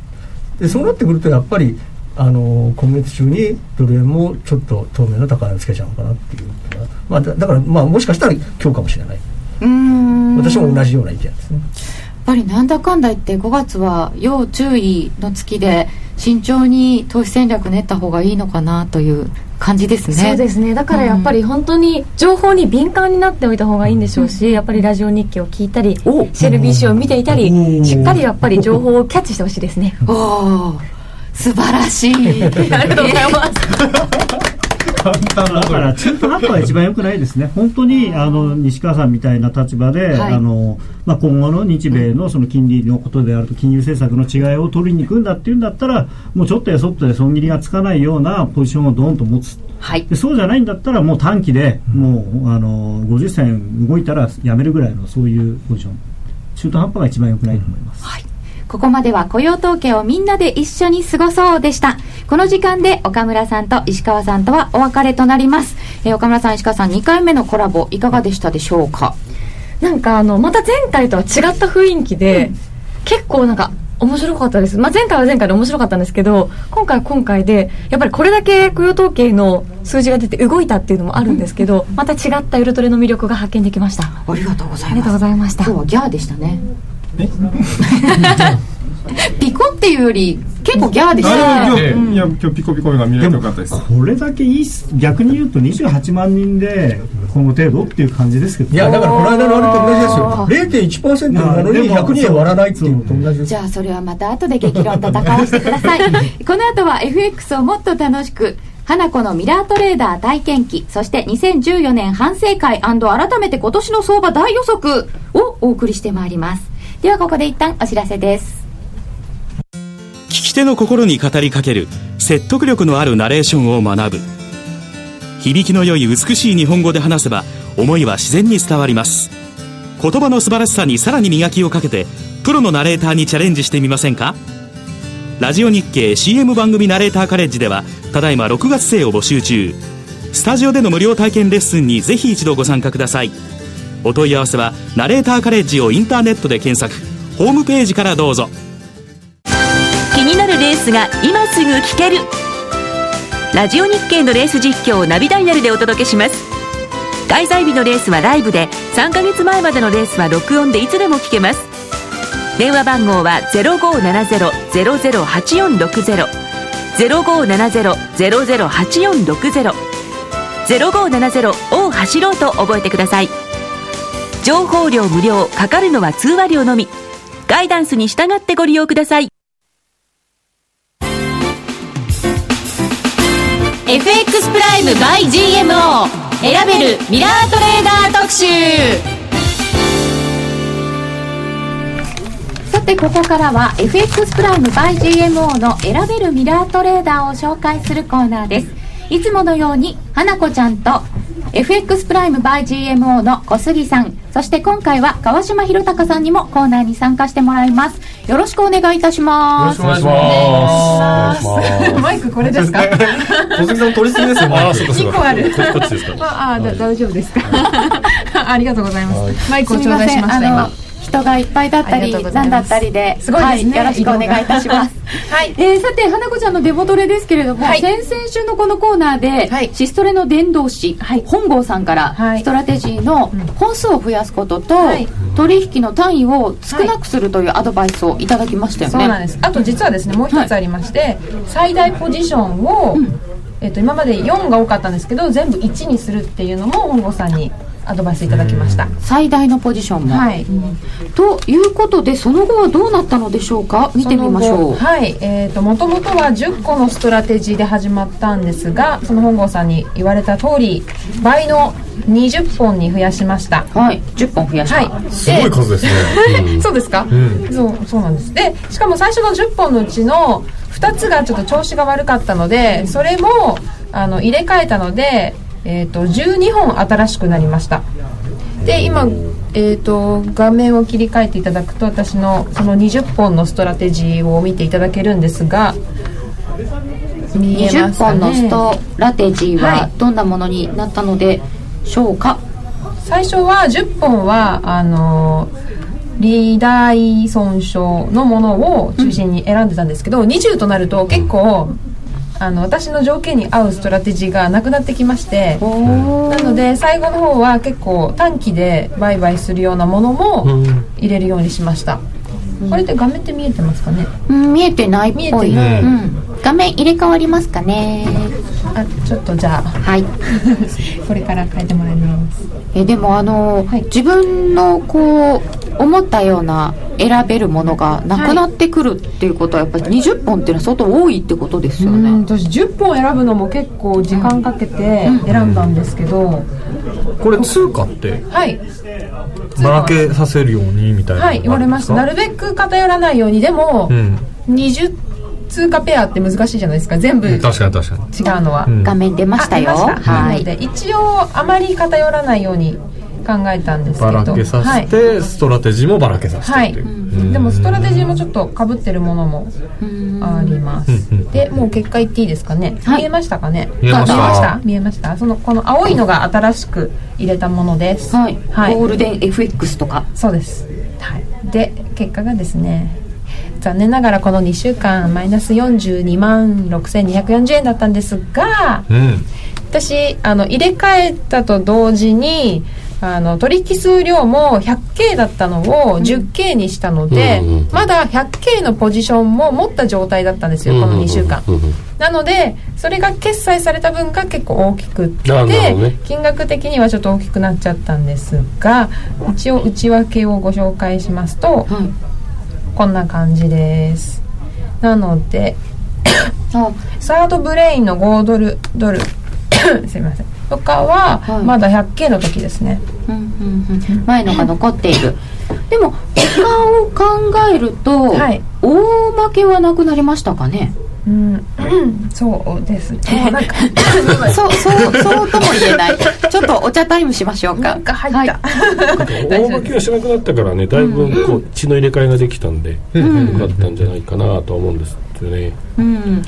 Speaker 4: でそうなってくるとやっぱりあの今月中にドル円もちょっと当面の高値をつけちゃうのかなっていう、まあ、だだから、まあ、もしかしたら今日かもしれない。
Speaker 1: うん。
Speaker 4: 私も同じような意見ですね。
Speaker 1: やっぱりなんだかんだ言って5月は要注意の月で慎重に投資戦略練った方がいいのかなという感じですね。
Speaker 6: そうですね。だからやっぱり本当に情報に敏感になっておいた方がいいんでしょうし、うん、やっぱりラジオ日記を聞いたり CLBC を見ていたりしっかりやっぱり情報をキャッチしてほしいですね。
Speaker 1: おお素晴らしい。ありがとうございます
Speaker 2: だから中途半端は一番よくないですね、本当にあの西川さんみたいな立場で、はい、あのまあ、今後の日米のその金利のことであると、金融政策の違いを取りに行くんだっていうんだったら、もうちょっとやそっとで損切りがつかないようなポジションをどんと持つ、
Speaker 1: はい、
Speaker 2: でそうじゃないんだったら、もう短期で、もうあの50銭動いたらやめるぐらいの、そういうポジション、中途半端が一番よくないと思います。
Speaker 1: はいここまでは雇用統計をみんなで一緒に過ごそうでした。この時間で岡村さんと石川さんとはお別れとなります。えー、岡村さん、石川さん、2回目のコラボいかがでしたでしょうか？
Speaker 6: なんかあの、また前回とは違った雰囲気で、うん、結構なんか、
Speaker 8: 面白かったです、まあ、前回は前回で面白かったんですけど今回は今回でやっぱりこれだけ雇用統計の数字が出て動いたっていうのもあるんですけど、また違ったウルトレの魅力が発見できました。
Speaker 1: ありがとうございます。
Speaker 8: ありがとうございました。
Speaker 1: 今日はギャーでしたね ピコっていうより結構ギャーでしたね。
Speaker 9: 今日、いや今日ピコピコが見れてよかったです。
Speaker 2: これだけいいっす逆に言うと28万人でこの程度っていう感じですけど。
Speaker 4: いやだからこの間のあれと同じですよ。0.1%なのに100人割らないっていう。のと同じです
Speaker 1: じゃあそれはまた後で激論戦わせてください。この後は FX をもっと楽しく花子のミラートレーダー体験記、そして2014年反省会改めて今年の相場大予測をお送りしてまいります。ではここで一旦お知らせです。
Speaker 10: 聞き手の心に語りかける説得力のあるナレーションを学ぶ。響きの良い美しい日本語で話せば思いは自然に伝わります。言葉の素晴らしさにさらに磨きをかけてプロのナレーターにチャレンジしてみませんか？ラジオ日経 CM 番組ナレーターカレッジではただいま6月生を募集中。スタジオでの無料体験レッスンにぜひ一度ご参加ください。お問い合わせはナレーターカレッジをインターネットで検索ホームページからどうぞ。
Speaker 11: 気になるレースが今すぐ聞ける。ラジオ日経のレース実況をナビダイヤルでお届けします。開催日のレースはライブで3ヶ月前までのレースは録音でいつでも聞けます。電話番号は0570-008460 0570-008460 0570を走ろうと覚えてください。情報量無料かかるのは通話料のみ。ガイダンスに従ってご利用ください。
Speaker 12: FX プライム by GMO 選べるミラートレーダー特集。
Speaker 1: さてここからは FX プライム by GMO の選べるミラートレーダーを紹介するコーナーです。いつものように花子ちゃんと FX プライム by GMO の小杉さん。そして今回は川島博隆さんにもコーナーに参加してもらいます。よろしくお願いいたします。
Speaker 9: よろしくお願いします。
Speaker 1: マイクこれですか？
Speaker 9: 小杉さん取りすぎですよマイク。
Speaker 1: 一個ある。
Speaker 9: ここっちですか。
Speaker 1: ああ、だ大丈夫ですか？ありがとうございます。
Speaker 8: マイクを頂戴しました今
Speaker 1: 人がいっぱいだったり
Speaker 8: ありがとうございます
Speaker 1: 何だったりです
Speaker 8: ごいですね
Speaker 1: はい、よろしくお願いいたします。
Speaker 8: はい。
Speaker 1: えー、さて花子ちゃんのデモトレですけれども、
Speaker 8: はい。
Speaker 1: 先々週のこのコーナーで、
Speaker 8: はい。
Speaker 1: シストレの伝道師、本郷さんから、
Speaker 8: はい。
Speaker 1: ストラテジーの本数を増やすことと、
Speaker 8: はい。
Speaker 1: 取引の単位を少なくするというアドバイスをいただきましたよね、
Speaker 8: そうなんです。あと実はですねもう一つありまして、最大ポジションを、えっと今まで4が多かったんですけど全部1にするっていうのも本郷さんにアドバイスいただきました。
Speaker 1: 最大のポジションも、
Speaker 8: はい。
Speaker 1: ということでその後はどうなったのでしょうか？見てみましょう。
Speaker 8: はい。えー、ともともとは10個のストラテジーで始まったんですがその本郷さんに言われた通り倍の20本に増やしました。
Speaker 1: はい。10本増やした、
Speaker 8: はい。
Speaker 9: すごい数ですね。
Speaker 8: そうですか、そうそうなんです。でしかも最初の10本のうちの2つがちょっと調子が悪かったのでそれもあの入れ替えたので、えー、と12本新しくなりました。で今、えー、と画面を切り替えていただくと私のその20本のストラテジーを見ていただけるんですが見えま
Speaker 1: 20
Speaker 8: すかね。
Speaker 1: 本のストラテジー
Speaker 8: は
Speaker 1: はい。どんなものになったのでしょうか、
Speaker 8: 最初は10本はあの利大損小のものを中心に選んでたんですけど、20となると結構あの私の条件に合うストラテジーがなくなってきましてなので最後の方は結構短期で売買するようなものも入れるようにしました、これって画面って見えてますかね？
Speaker 1: うん、見えてないっぽい。
Speaker 8: 見えてない。
Speaker 1: うん、画面入れ替わりますかね？
Speaker 8: あちょっとじゃあ。
Speaker 1: はい。
Speaker 8: これから変えてもらいます。
Speaker 1: えでもあの、
Speaker 8: はい。
Speaker 1: 自分のこう思ったような選べるものがなくなってくるっていうことはやっぱり20本っていうのは相当多いってことですよね、
Speaker 8: うん私10本選ぶのも結構時間かけて選んだんですけど、
Speaker 7: これ通貨って
Speaker 8: はい。
Speaker 7: ばらけさせるようにみたいな
Speaker 8: はい言われましたなるべく偏らないように。でも、
Speaker 7: うん。
Speaker 8: 20通貨ペアって難しいじゃないですか。全部違う
Speaker 7: 確かに確かに。
Speaker 8: のは、
Speaker 7: うん。
Speaker 1: 画面出ましたよ。
Speaker 8: あ出ました。
Speaker 1: は
Speaker 8: ない一応あまり偏らないように考えたんですけ
Speaker 7: ば
Speaker 8: ど
Speaker 7: らけさせて、ストラテジーもばらけさせて
Speaker 8: はい、
Speaker 7: う、
Speaker 8: はい、でもストラテジーもちょっとかぶってるものもあります。でもう結果言っていいですかね、
Speaker 1: はい。
Speaker 8: 見えましたかね？
Speaker 7: 見えました。
Speaker 8: 見えました。見えました。そのこの青いのが新しく入れたものです。
Speaker 1: はい、
Speaker 8: はい。
Speaker 1: ゴールデン FX とか。
Speaker 8: そうです、はい、で結果がですね残念ながらこの2週間マイナス42万6240円だったんですが、うん、私あの入れ替えたと同時にあの取引数量も 100K だったのを 10K にしたので、うん、まだ 100K のポジションも持った状態だったんですよ、この2週間、なのでそれが決済された分が結構大きくって、ね、金額的にはちょっと大きくなっちゃったんですが一応内訳をご紹介しますと、こんな感じです。なのでサードブレインの5ドルドル。すいませんとかはまだ 100K の時ですね、
Speaker 1: 前のが残っているでも時間を考えると、はい、大負けはなくなりましたかね？
Speaker 8: うん、そうですね。なんか
Speaker 1: そうそうそうとも言えない。ちょっとお茶タイムしましょうか。
Speaker 8: か入った。はい、
Speaker 9: 大負けはしなくなったからね、だいぶこう血の入れ替えができたんで、よかったんじゃないかなと思うんですよね。
Speaker 1: うん。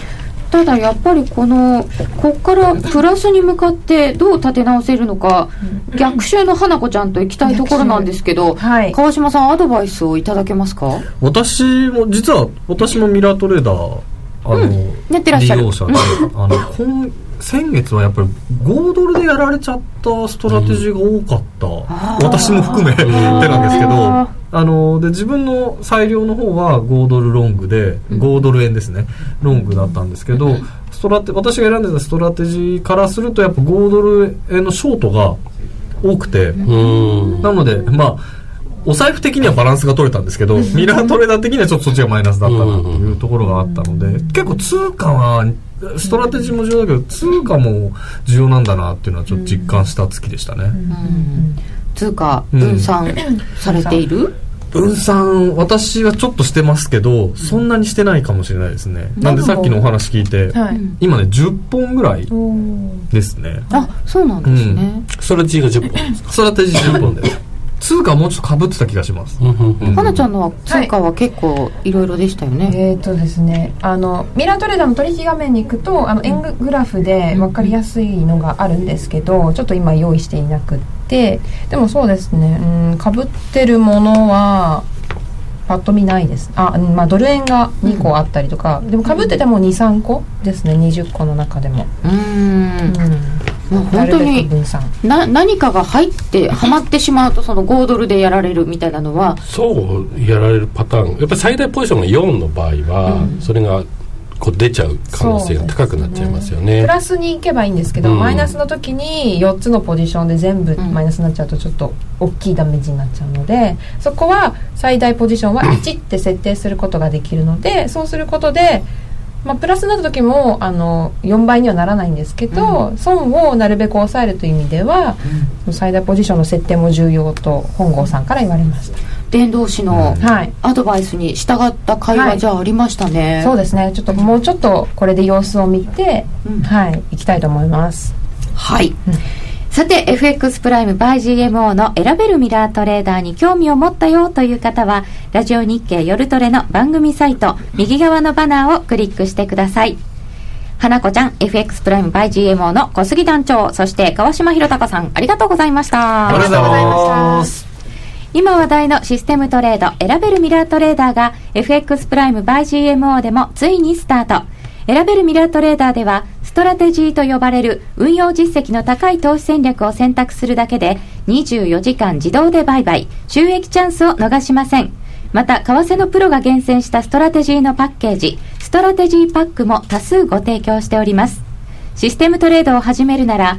Speaker 1: ただやっぱりこのここからプラスに向かってどう立て直せるのか、逆襲の花子ちゃんと行きたいところなんですけど、はい、川島さんアドバイスをいただけますか？
Speaker 7: 私も実は私もミラートレーダーあの、うん、
Speaker 1: やってらっしゃる。
Speaker 7: 利用者で、あの今先月はやっぱり豪ドルでやられちゃったストラテジーが多かった、うん、私も含めて なんですけどあので自分の裁量の方は豪ドルロングで豪ドル円ですね、ロングだったんですけどストラテ私が選んでたストラテジーからするとやっぱ豪ドル円のショートが多くてなのでまあお財布的にはバランスが取れたんですけど、ミラートレーダー的にはちょっとそっちがマイナスだったなというところがあったので、結構通貨は、ストラテジーも重要だけど、通貨も重要なんだなっていうのはちょっと実感した月でしたね。
Speaker 1: 通貨分散されている、
Speaker 7: 分散私はちょっとしてますけどそんなにしてないかもしれないですね。なんでさっきのお話聞いて、はい、今ね10本ぐらいですね。
Speaker 1: あそうなんですね、うん、
Speaker 9: ストラテジーが10本ですか？
Speaker 7: ストラテジー10本です。通貨もうちょっとかぶってた気がします。
Speaker 1: はなちゃんのは通貨は結構いろいろでしたよね。
Speaker 8: えっ、とですね、あのミラートレーダーの取引画面に行くと、あの円グラフで分かりやすいのがあるんですけど、ちょっと今用意していなくて、でもそうですね、うんかぶってるものは。パッと見ないです。あ、まあ、ドル円が2個あったりとか、でもかぶってても23個ですね。20個の中でも。うん。
Speaker 1: もう本当にな何かが入ってはまってしまうとその5ドルでやられるみたいなのは。
Speaker 9: そうやられるパターン。やっぱり最大ポジションが4の場合は、うん、それがこう出ちゃう可能性が高くなっちゃいますよね、ね、
Speaker 8: プラスに行けばいいんですけど、うん、マイナスの時に4つのポジションで全部マイナスになっちゃうとちょっと大きいダメージになっちゃうのでそこは最大ポジションは 1って設定することができるのでそうすることでまあ、プラスになった時もあの4倍にはならないんですけど、うん、損をなるべく抑えるという意味では、うん、最大ポジションの設定も重要と本郷さんから言われました
Speaker 1: 伝道師のアドバイスに従った会話じゃありましたね、
Speaker 8: はい、そうですね。ちょっともうちょっとこれで様子を見て、うん、はい。行きたいと思います。
Speaker 1: はい、さて FX プライム by GMO の選べるミラートレーダーに興味を持ったよという方はラジオ日経夜トレの番組サイト右側のバナーをクリックしてください。花子ちゃん FX プライム by GMO の小杉団長そして川島博隆さんありがとうございました。
Speaker 8: ありがとうございました
Speaker 1: 今話題のシステムトレード選べるミラートレーダーが FX プライム by GMO でもついにスタート選べるミラートレーダーではストラテジーと呼ばれる運用実績の高い投資戦略を選択するだけで24時間自動で売買、収益チャンスを逃しません。また、為替のプロが厳選したストラテジーのパッケージ、ストラテジーパックも多数ご提供しております。システムトレードを始めるなら、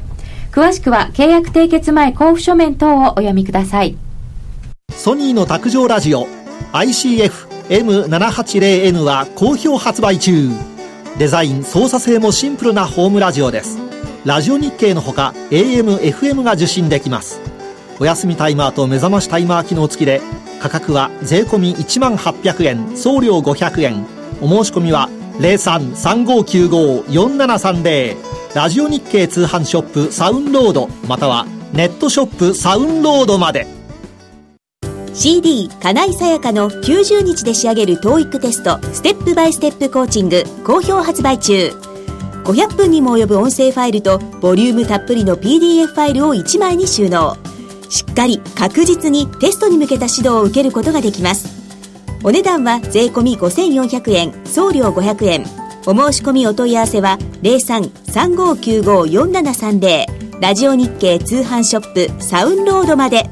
Speaker 1: 詳しくは契約締結前交付書面等をお読みください。
Speaker 13: ソニーの卓上ラジオ ICF-M780N は好評発売中。デザイン操作性もシンプルなホームラジオですラジオ日経のほか AM、FM が受信できますお休みタイマーと目覚ましタイマー機能付きで価格は税込1万800円送料500円お申し込みは0335954730ラジオ日経通販ショップサウンロードまたはネットショップサウンロードまで。
Speaker 14: CD 金井さやかの90日で仕上げる TOEIC テストステップバイステップコーチング好評発売中。500分にも及ぶ音声ファイルとボリュームたっぷりの PDF ファイルを1枚に収納。しっかり確実にテストに向けた指導を受けることができます。お値段は税込5400円送料500円。お申し込みお問い合わせは0335954730ラジオ日経通販ショップサウンロードまで。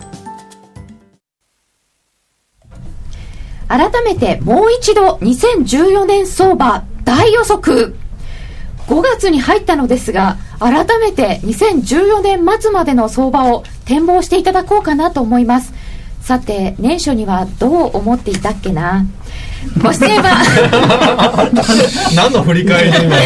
Speaker 1: 改めてもう一度2014年相場大予測。5月に入ったのですが改めて2014年末までの相場を展望していただこうかなと思います。さて年初にはどう思っていたっけな？ご出演は
Speaker 5: 何の振り返り今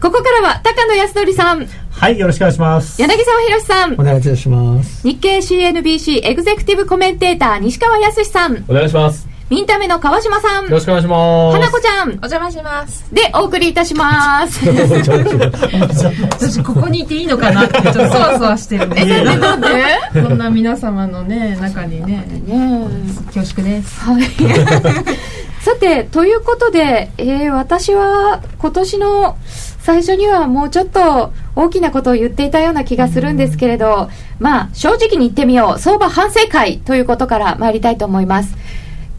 Speaker 1: ここからは高野康則さん。
Speaker 2: はいよろしくお願いします。
Speaker 1: 柳沢博さん。
Speaker 4: お願いいたします。
Speaker 1: 日経 CNBC エグゼクティブコメンテーター西川康さん。
Speaker 5: お願いします
Speaker 1: ミンタメの川島さん。
Speaker 5: よろしくお願いします。
Speaker 1: 花子ちゃん。
Speaker 8: お邪魔します。
Speaker 1: でお送りいたします。
Speaker 8: 私ここにいていいのかな？ってちょっとそわそわしてるんで
Speaker 1: なんで？
Speaker 8: こんな皆様のね中にね。
Speaker 1: ね
Speaker 8: 恐縮です。
Speaker 1: はい。さてということで、えー、私は今年の最初にはもうちょっと大きなことを言っていたような気がするんですけれど、まあ正直に言ってみよう。相場反省会ということから参りたいと思います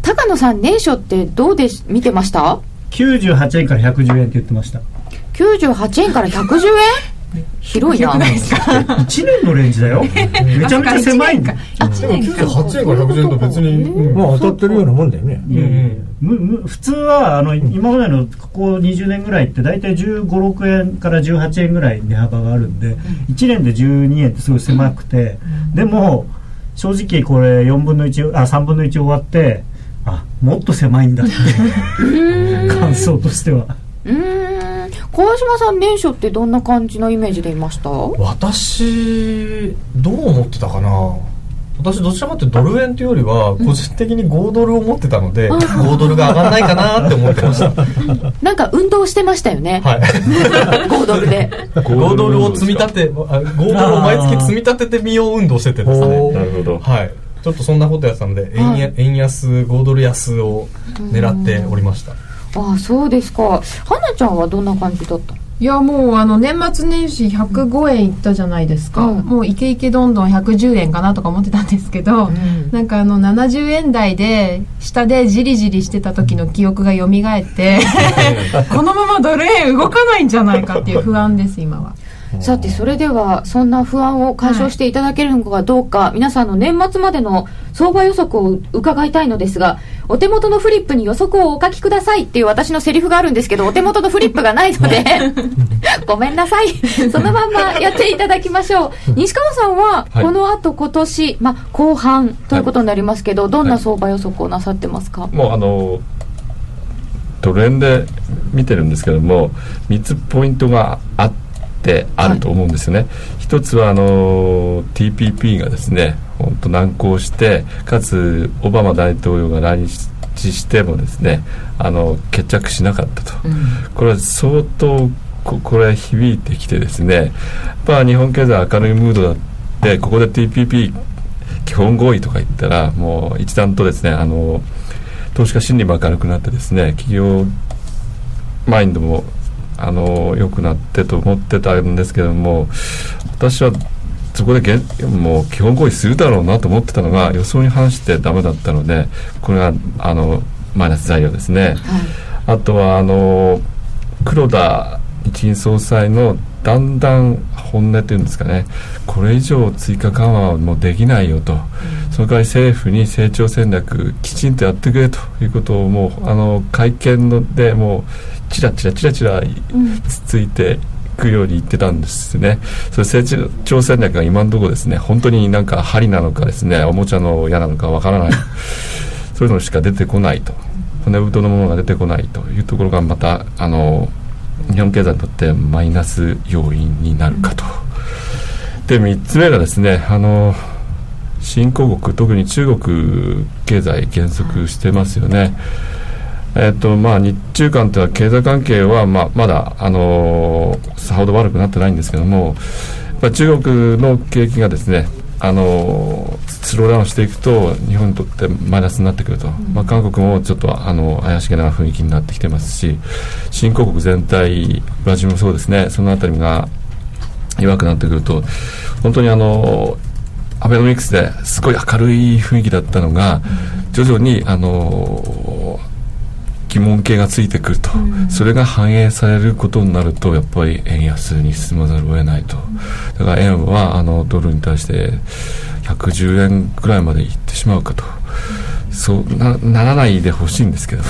Speaker 1: 高野さん年初ってどうで見てました
Speaker 2: ？98円から110円って言ってました。
Speaker 1: 98円から110円？広いな。
Speaker 2: 1年のレンジだよ。めちゃめちゃ狭いんだ
Speaker 5: 98円から110円と別に、
Speaker 4: まあ当たってるようなもんだよね、
Speaker 2: むむ普通はあの今までのここ20年ぐらいって大体1 5 6円から18円ぐらい値幅があるんで、1年で12円ってすごい狭くて、でも正直これ4分の1あ3分の1終わってあもっと狭いんだって。感想としては。
Speaker 1: うん。川島さん年初ってどんな感じのイメージでいました？
Speaker 7: 私どう思ってたかな？私どちらかというとドル円というよりは個人的に5ドルを持ってたので、うん、5ドルが上がらないかなって思ってました。
Speaker 1: なんか運動してましたよね。
Speaker 7: はい。
Speaker 1: 5ドルで。
Speaker 7: 5ドルを積み立て5ドルを毎月積み立ててみよう運動しててですね。
Speaker 3: なるほど。
Speaker 7: はいちょっとそんなことやってたので、円や円安5ドル安を狙っておりました。
Speaker 1: ああそうですか。はなちゃんはどんな感じだった？
Speaker 8: いやもうあの年末年始105円いったじゃないですか、うん、もうイケイケどんどん110円かなとか思ってたんですけど、うん、なんかあの70円台で下でじりじりしてた時の記憶が蘇ってこのままドル円動かないんじゃないかっていう不安です今は。
Speaker 1: さてそれではそんな不安を解消していただけるのかどうか、はい、皆さんの年末までの相場予測を伺いたいのですがお手元のフリップに予測をお書きくださいっていう私のセリフがあるんですけど お手元のフリップがないので ごめんなさい。そのまんまやっていただきましょう。西川さんはこの後今年、まあ、後半ということになりますけど、はい、どんな相場予測をなさってますか、はい、
Speaker 3: もうあのドル円で見てるんですけども3つポイントがあってってあると思うんですよね、はい、一つはあの TPP がですね本当難航してかつオバマ大統領が来日してもですねあの決着しなかったと、うん、これは相当ここれ響いてきてですねやっぱ日本経済明るいムードだってここで TPP 基本合意とか言ったらもう一段とですねあの投資家心理も明るくなってですね企業マインドもあの良くなってと思ってたんですけども私はそこでもう基本合意するだろうなと思ってたのが予想に反してダメだったのでこれがあのマイナス材料ですね、はい、あとはあの黒田日銀総裁のだんだん本音というんですかね。これ以上追加緩和はもうできないよと、うん、その代わり政府に成長戦略きちんとやってくれということをもうあの会見のでもうチラチラチラチラつついてくように言ってたんですね、それ成長戦略が今のところですね。本当になんか針なのかですね。おもちゃの矢なのかわからない。そういうのしか出てこないと。骨太のものが出てこないというところがまたあの日本経済にとってマイナス要因になるかと。で3つ目がですねあの新興国特に中国経済減速してますよね。えーとまあ、日中間というのは経済関係は、まあ、まだ、あのー、さほど悪くなってないんですけどもや中国の景気がですねあのスローダウンしていくと日本にとってマイナスになってくると、うん、まあ、韓国もちょっとあの怪しげな雰囲気になってきてますし新興国全体ブラジルもそうですね。その辺りが弱くなってくると本当にあのアベノミクスですごい明るい雰囲気だったのが、徐々にあの疑問形がついてくると、うん、それが反映されることになるとやっぱり円安に進まざるを得ないと。だから円はあのドルに対して110円ぐらいまでいってしまうかと。そうなならないでほしいんですけど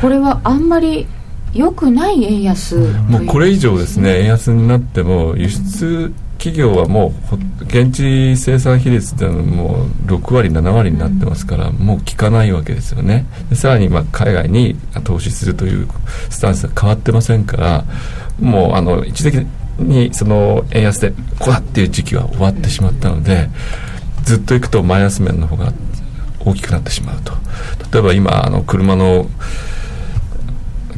Speaker 1: これはあんまり良くない円安
Speaker 3: もうこれ以上ですね円安になっても輸出企業はもう現地生産比率っていうのはもう6割7割になってますから、もう効かないわけですよね。でさらにまあ海外に投資するというスタンスが変わってませんからもうあの一時的にその円安でこうだっていう時期は終わってしまったのでずっといくとマイナス面の方が大きくなってしまうと。例えば今あの車の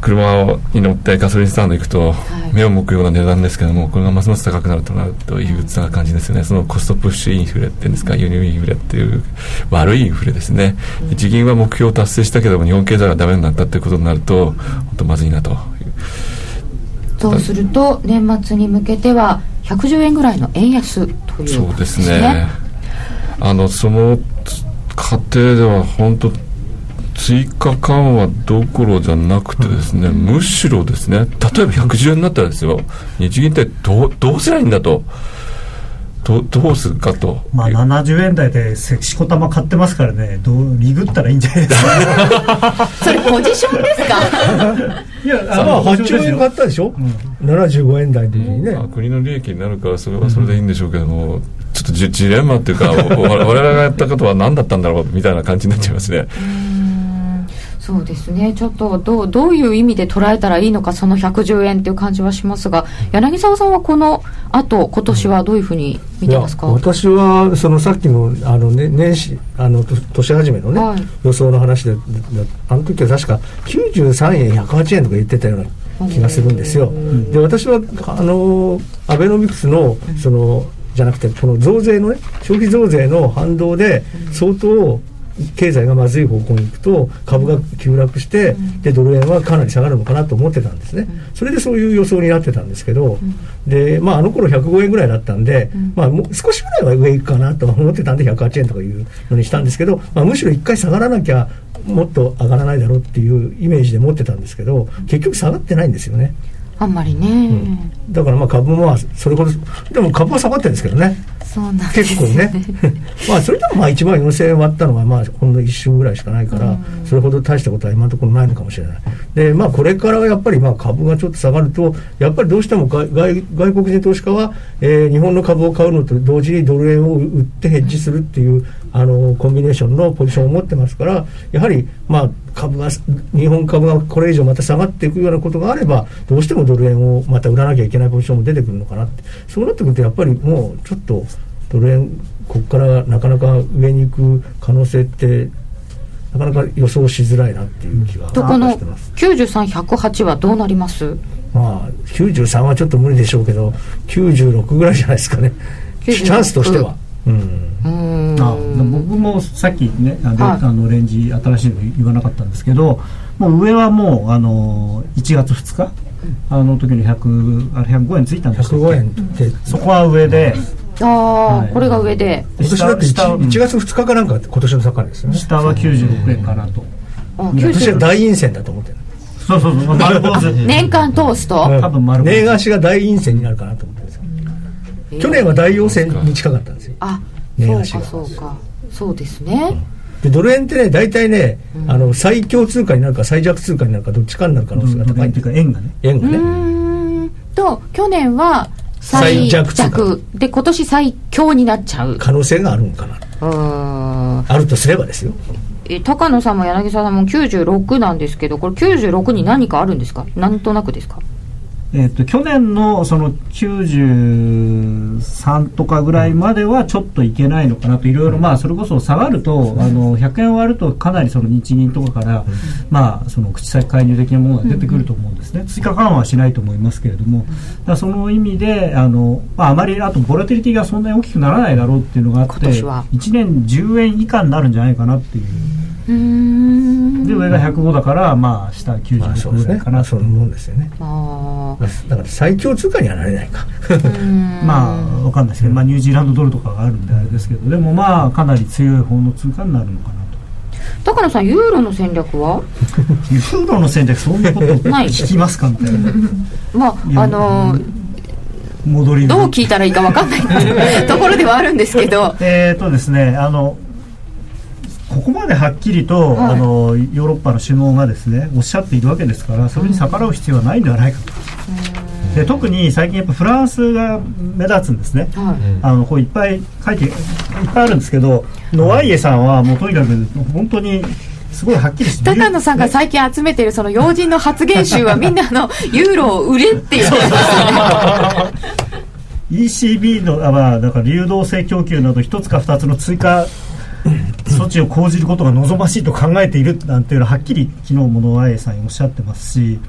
Speaker 3: 車に乗ってガソリンスタンド行くと、目を向くような値段ですけどもこれがますます高くなるとなるという感じですよね。そのコストプッシュインフレっていうんですか輸入インフレっていう悪いインフレですね、日銀は目標を達成したけども日本経済がダメになったということになると本当まずいなと。
Speaker 1: そうすると年末に向けては110円ぐらいの円安ということですね。そうですね。
Speaker 3: あのその過程では本当追加緩和どころじゃなくてですね、むしろですね、例えば110円になったらですよ、日銀ってどうどうすりゃいいんだと。どどうするかと。
Speaker 2: まあ70円台でしこたま買ってますからねどうリグったらいいんじゃないです
Speaker 1: か。それポジションですか？
Speaker 4: いやあまあ8兆円買ったでしょ、うん、75円台の時にね、まあ、
Speaker 3: 国の利益になるからそれはそれでいいんでしょうけども、うん、ちょっとジジレンマっていうか我々がやったことは何だったんだろうみたいな感じになっちゃいますね
Speaker 1: そうですね。ちょっとどうどういう意味で捉えたらいいのかその110円っていう感じはしますが柳沢さんはこのあと今年はどういうふうに見てますか？
Speaker 4: 私はそのさっきのあの、ね、年始あの年始めのね、はい、予想の話であの時は確か93円108円とか言ってたような気がするんですよ。で私はあのアベノミクスのそのじゃなくてこの増税のね消費増税の反動で相当経済がまずい方向に行くと株が急落して、でドル円はかなり下がるのかなと思ってたんですね、それでそういう予想になってたんですけど、でまあ、あの頃105円ぐらいだったんで、まあ、もう少しぐらいは上行くかなと思ってたんで108円とかいうのにしたんですけど、まあ、むしろ1回下がらなきゃもっと上がらないだろうっていうイメージで持ってたんですけど結局下がってないんですよね。
Speaker 1: あんまりね、
Speaker 4: うん、だからまあ株もまあそれほどでも株は下がってるんですけどね。
Speaker 1: そうなん
Speaker 4: 結構ね。まあそれでもまあ1万4000円割ったのはまあほんの一瞬ぐらいしかないから、それほど大したことは今のところないのかもしれない。でまあこれからやっぱりまあ株がちょっと下がるとやっぱりどうしても外外国人投資家は、えー、日本の株を買うのと同時にドル円を売ってヘッジするっていう、あのコンビネーションのポジションを持ってますからやはりまあ株が日本株がこれ以上また下がっていくようなことがあればどうしてもドル円をまた売らなきゃいけないポジションも出てくるのかなって。そうなってくるとやっぱりもうちょっとドル円ここからなかなか上に行く可能性ってなかなか予想しづらいなっていう気がして
Speaker 1: ます。93108はどうなります？
Speaker 4: まあ93はちょっと無理でしょうけど96ぐらいじゃないですかね。チャンスとしては。うん、
Speaker 2: あ僕もさっきねあの、はい、あのレンジ新しいの言わなかったんですけどもう上はもうあの1月2日あの時に100あれ105円ついたんですけ
Speaker 4: 105円って。
Speaker 2: そこは上で、
Speaker 1: ああ、はい、これが上で。
Speaker 4: 今年だって 1, 1月2日かなんか今年の盛りですよね。
Speaker 2: 下は96円かなと。
Speaker 4: 私は大陰線だと思ってる。
Speaker 2: そうそうそう丸坊主。
Speaker 1: 年間通すと？
Speaker 4: 多分丸年貸しが大陰線になるかなと思ってるんですよ、えー、去年は大陽線に近かったんですよ。
Speaker 1: あそうかそうか。そうですね、
Speaker 4: でドル円ってね大体ね、うん、あの最強通貨になるか最弱通貨になるかどっちかになる可能性が高い。っていうか円がね。円がね。
Speaker 1: と去年は最弱弱で今年最強になっちゃう。
Speaker 4: 可能性があるのかな。あるとすればですよ。
Speaker 1: え高野さんも柳沢さんも96なんですけどこれ96に何かあるんですか？なんとなくですか？
Speaker 2: えっと去年のその93とかぐらいまではちょっといけないのかなといろいろまあそれこそ下がるとあの100円割るとかなりその日銀とかからまあその口先介入的なものが出てくると思うんですね。追加緩和はしないと思いますけれども。だその意味であの、まあ、あまりあとボラティリティがそんなに大きくならないだろうっていうのがあって1年10円以下になるんじゃないかなっていう。で上が105だからまあ下96ぐらいかな。
Speaker 4: そういうもんですよね。だから最強通貨にはなれないか。
Speaker 2: まあわかんないですけど、まあ、ニュージーランドドルとかがあるんであれですけどでもまあかなり強い方の通貨になるのかな
Speaker 1: と。高野さんユーロの戦略は？
Speaker 2: ユーロの戦略そんなこと 聞きますかみたいな。
Speaker 1: まああのー
Speaker 2: 戻り
Speaker 1: どう聞いたらいいか分かんないところではあるんですけど。
Speaker 2: えっとですねあのここまではっきりと、はい、あのヨーロッパの首脳がですねおっしゃっているわけですからそれに逆らう必要はないんではないかと。で特に最近やっぱフランスが目立つんですね、はい、あのこういっぱい書いていっぱいあるんですけどノワイエさんはもうとにかく本当にすごいはっきりして
Speaker 1: 高野さんが最近集めてるその要人の発言集はみんなのユーロを売れって言ってますよね
Speaker 2: ECB のあ、まあ、だから流動性供給など一つか二つの追加措置を講じることが望ましいと考えているなん。ていうのははっきり昨日もノアエさん。おっしゃってますし、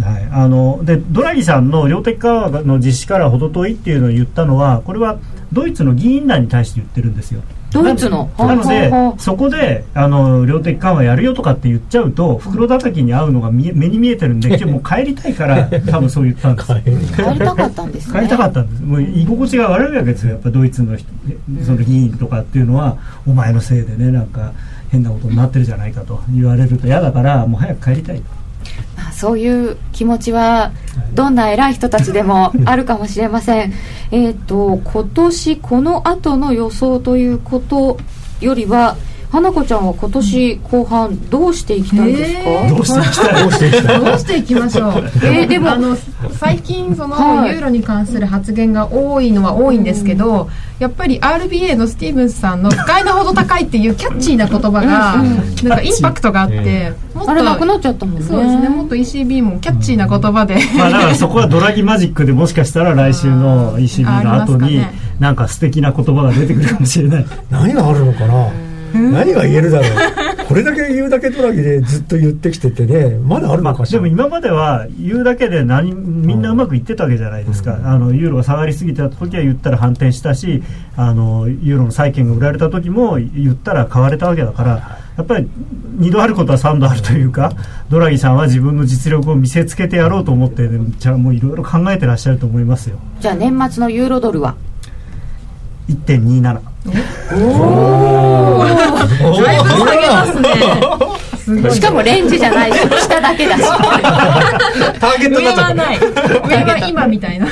Speaker 2: はい、あのでドラギさん。の量的緩和の実施から程遠いっていうのを言ったのはこれはドイツの議員団に対して言ってるん。ですよ。
Speaker 1: ドイツの。
Speaker 2: なのでそこであの量的緩和やるよとかって言っちゃうと袋叩きに合うのが目に見えてるんで 今日もう帰りたいから多分そう言ったんです。
Speaker 1: 帰りたかったんです、
Speaker 2: ね、帰りたかったんです。もう居心地が悪いわけですよ。やっぱドイツのその議員とかっていうのは、お前のせいでねなんか変なことになってるじゃないかと言われると嫌だからもう早く帰りたい
Speaker 1: まあ、そういう気持ちはどんな偉い人たちでもあるかもしれません。えっと今年この後の予想ということよりは花子ちゃんは今年後半どうしていきたいですか、え
Speaker 2: ー、どうしていきたい？どうしていきたい
Speaker 8: どうしていきましょう？えー、でもあの最近その、ユーロに関する発言が多いのは多いんですけど、やっぱり RBA のスティーブンスさんの不快なほど高いっていうキャッチーな言葉がなんかインパクトがあって、
Speaker 1: もっとあれなくなっちゃったもんね。
Speaker 8: そうですねもっと ECB もキャッチーな言葉で、
Speaker 2: まあだからそこはドラギマジックでもしかしたら来週の ECB の後になんか素敵な言葉が出てくるかもしれない。
Speaker 4: 何があるのかな？何が言えるだろう。これだけ言うだけドラギでずっと言ってきててね。まだあるのかし
Speaker 2: ら、まあ、でも今までは言うだけで何みんなうまくいってたわけじゃないですか、うん、あのユーロが下がりすぎた時は言ったら反転したしあのユーロの債券が売られた時も言ったら買われたわけだからやっぱり2度あることは3度あるというかドラギさんは自分の実力を見せつけてやろうと思ってじゃあもういろいろ考えてらっしゃると思いますよ。
Speaker 1: じゃあ年末のユーロドルは
Speaker 2: ？1.27
Speaker 8: おおだいぶ下げますね。
Speaker 1: しかもレンジじゃないし下だけだし。
Speaker 4: ターゲットになっちゃった。
Speaker 8: ない。上は今みたいな。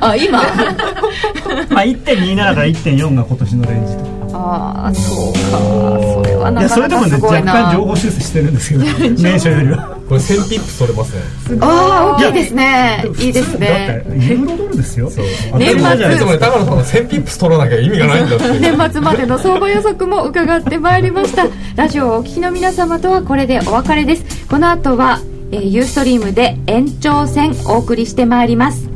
Speaker 1: あ今？
Speaker 2: まあ1.27から1.4が今年のレンジ
Speaker 1: ああそうか。それはなかなか
Speaker 2: すごいな。それでもね若干情報修正してるんですけど 年初よりは
Speaker 5: これ1000ピップ取れますね。
Speaker 1: ああ大きいですね。いいですね。
Speaker 2: だってユーロドルですよ。
Speaker 1: 年末。
Speaker 5: いつもね高野さんが1000ピップ取らなきゃ意味がないんだって
Speaker 1: 年末までの相場予測も伺ってまいりました。ラジオをお聞きの皆様とはこれでお別れです。この後は、えー、ユーストリームで延長戦お送りしてまいります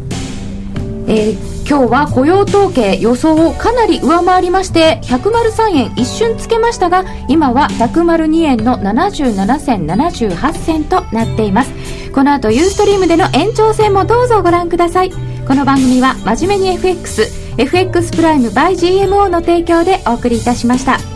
Speaker 1: えー今日は雇用統計予想をかなり上回りまして103円一瞬つけましたが今は102円の77銭78銭となっています。この後ユーストリームでの延長戦もどうぞご覧ください。この番組は真面目に FXFX プライム by GMO の提供でお送りいたしました。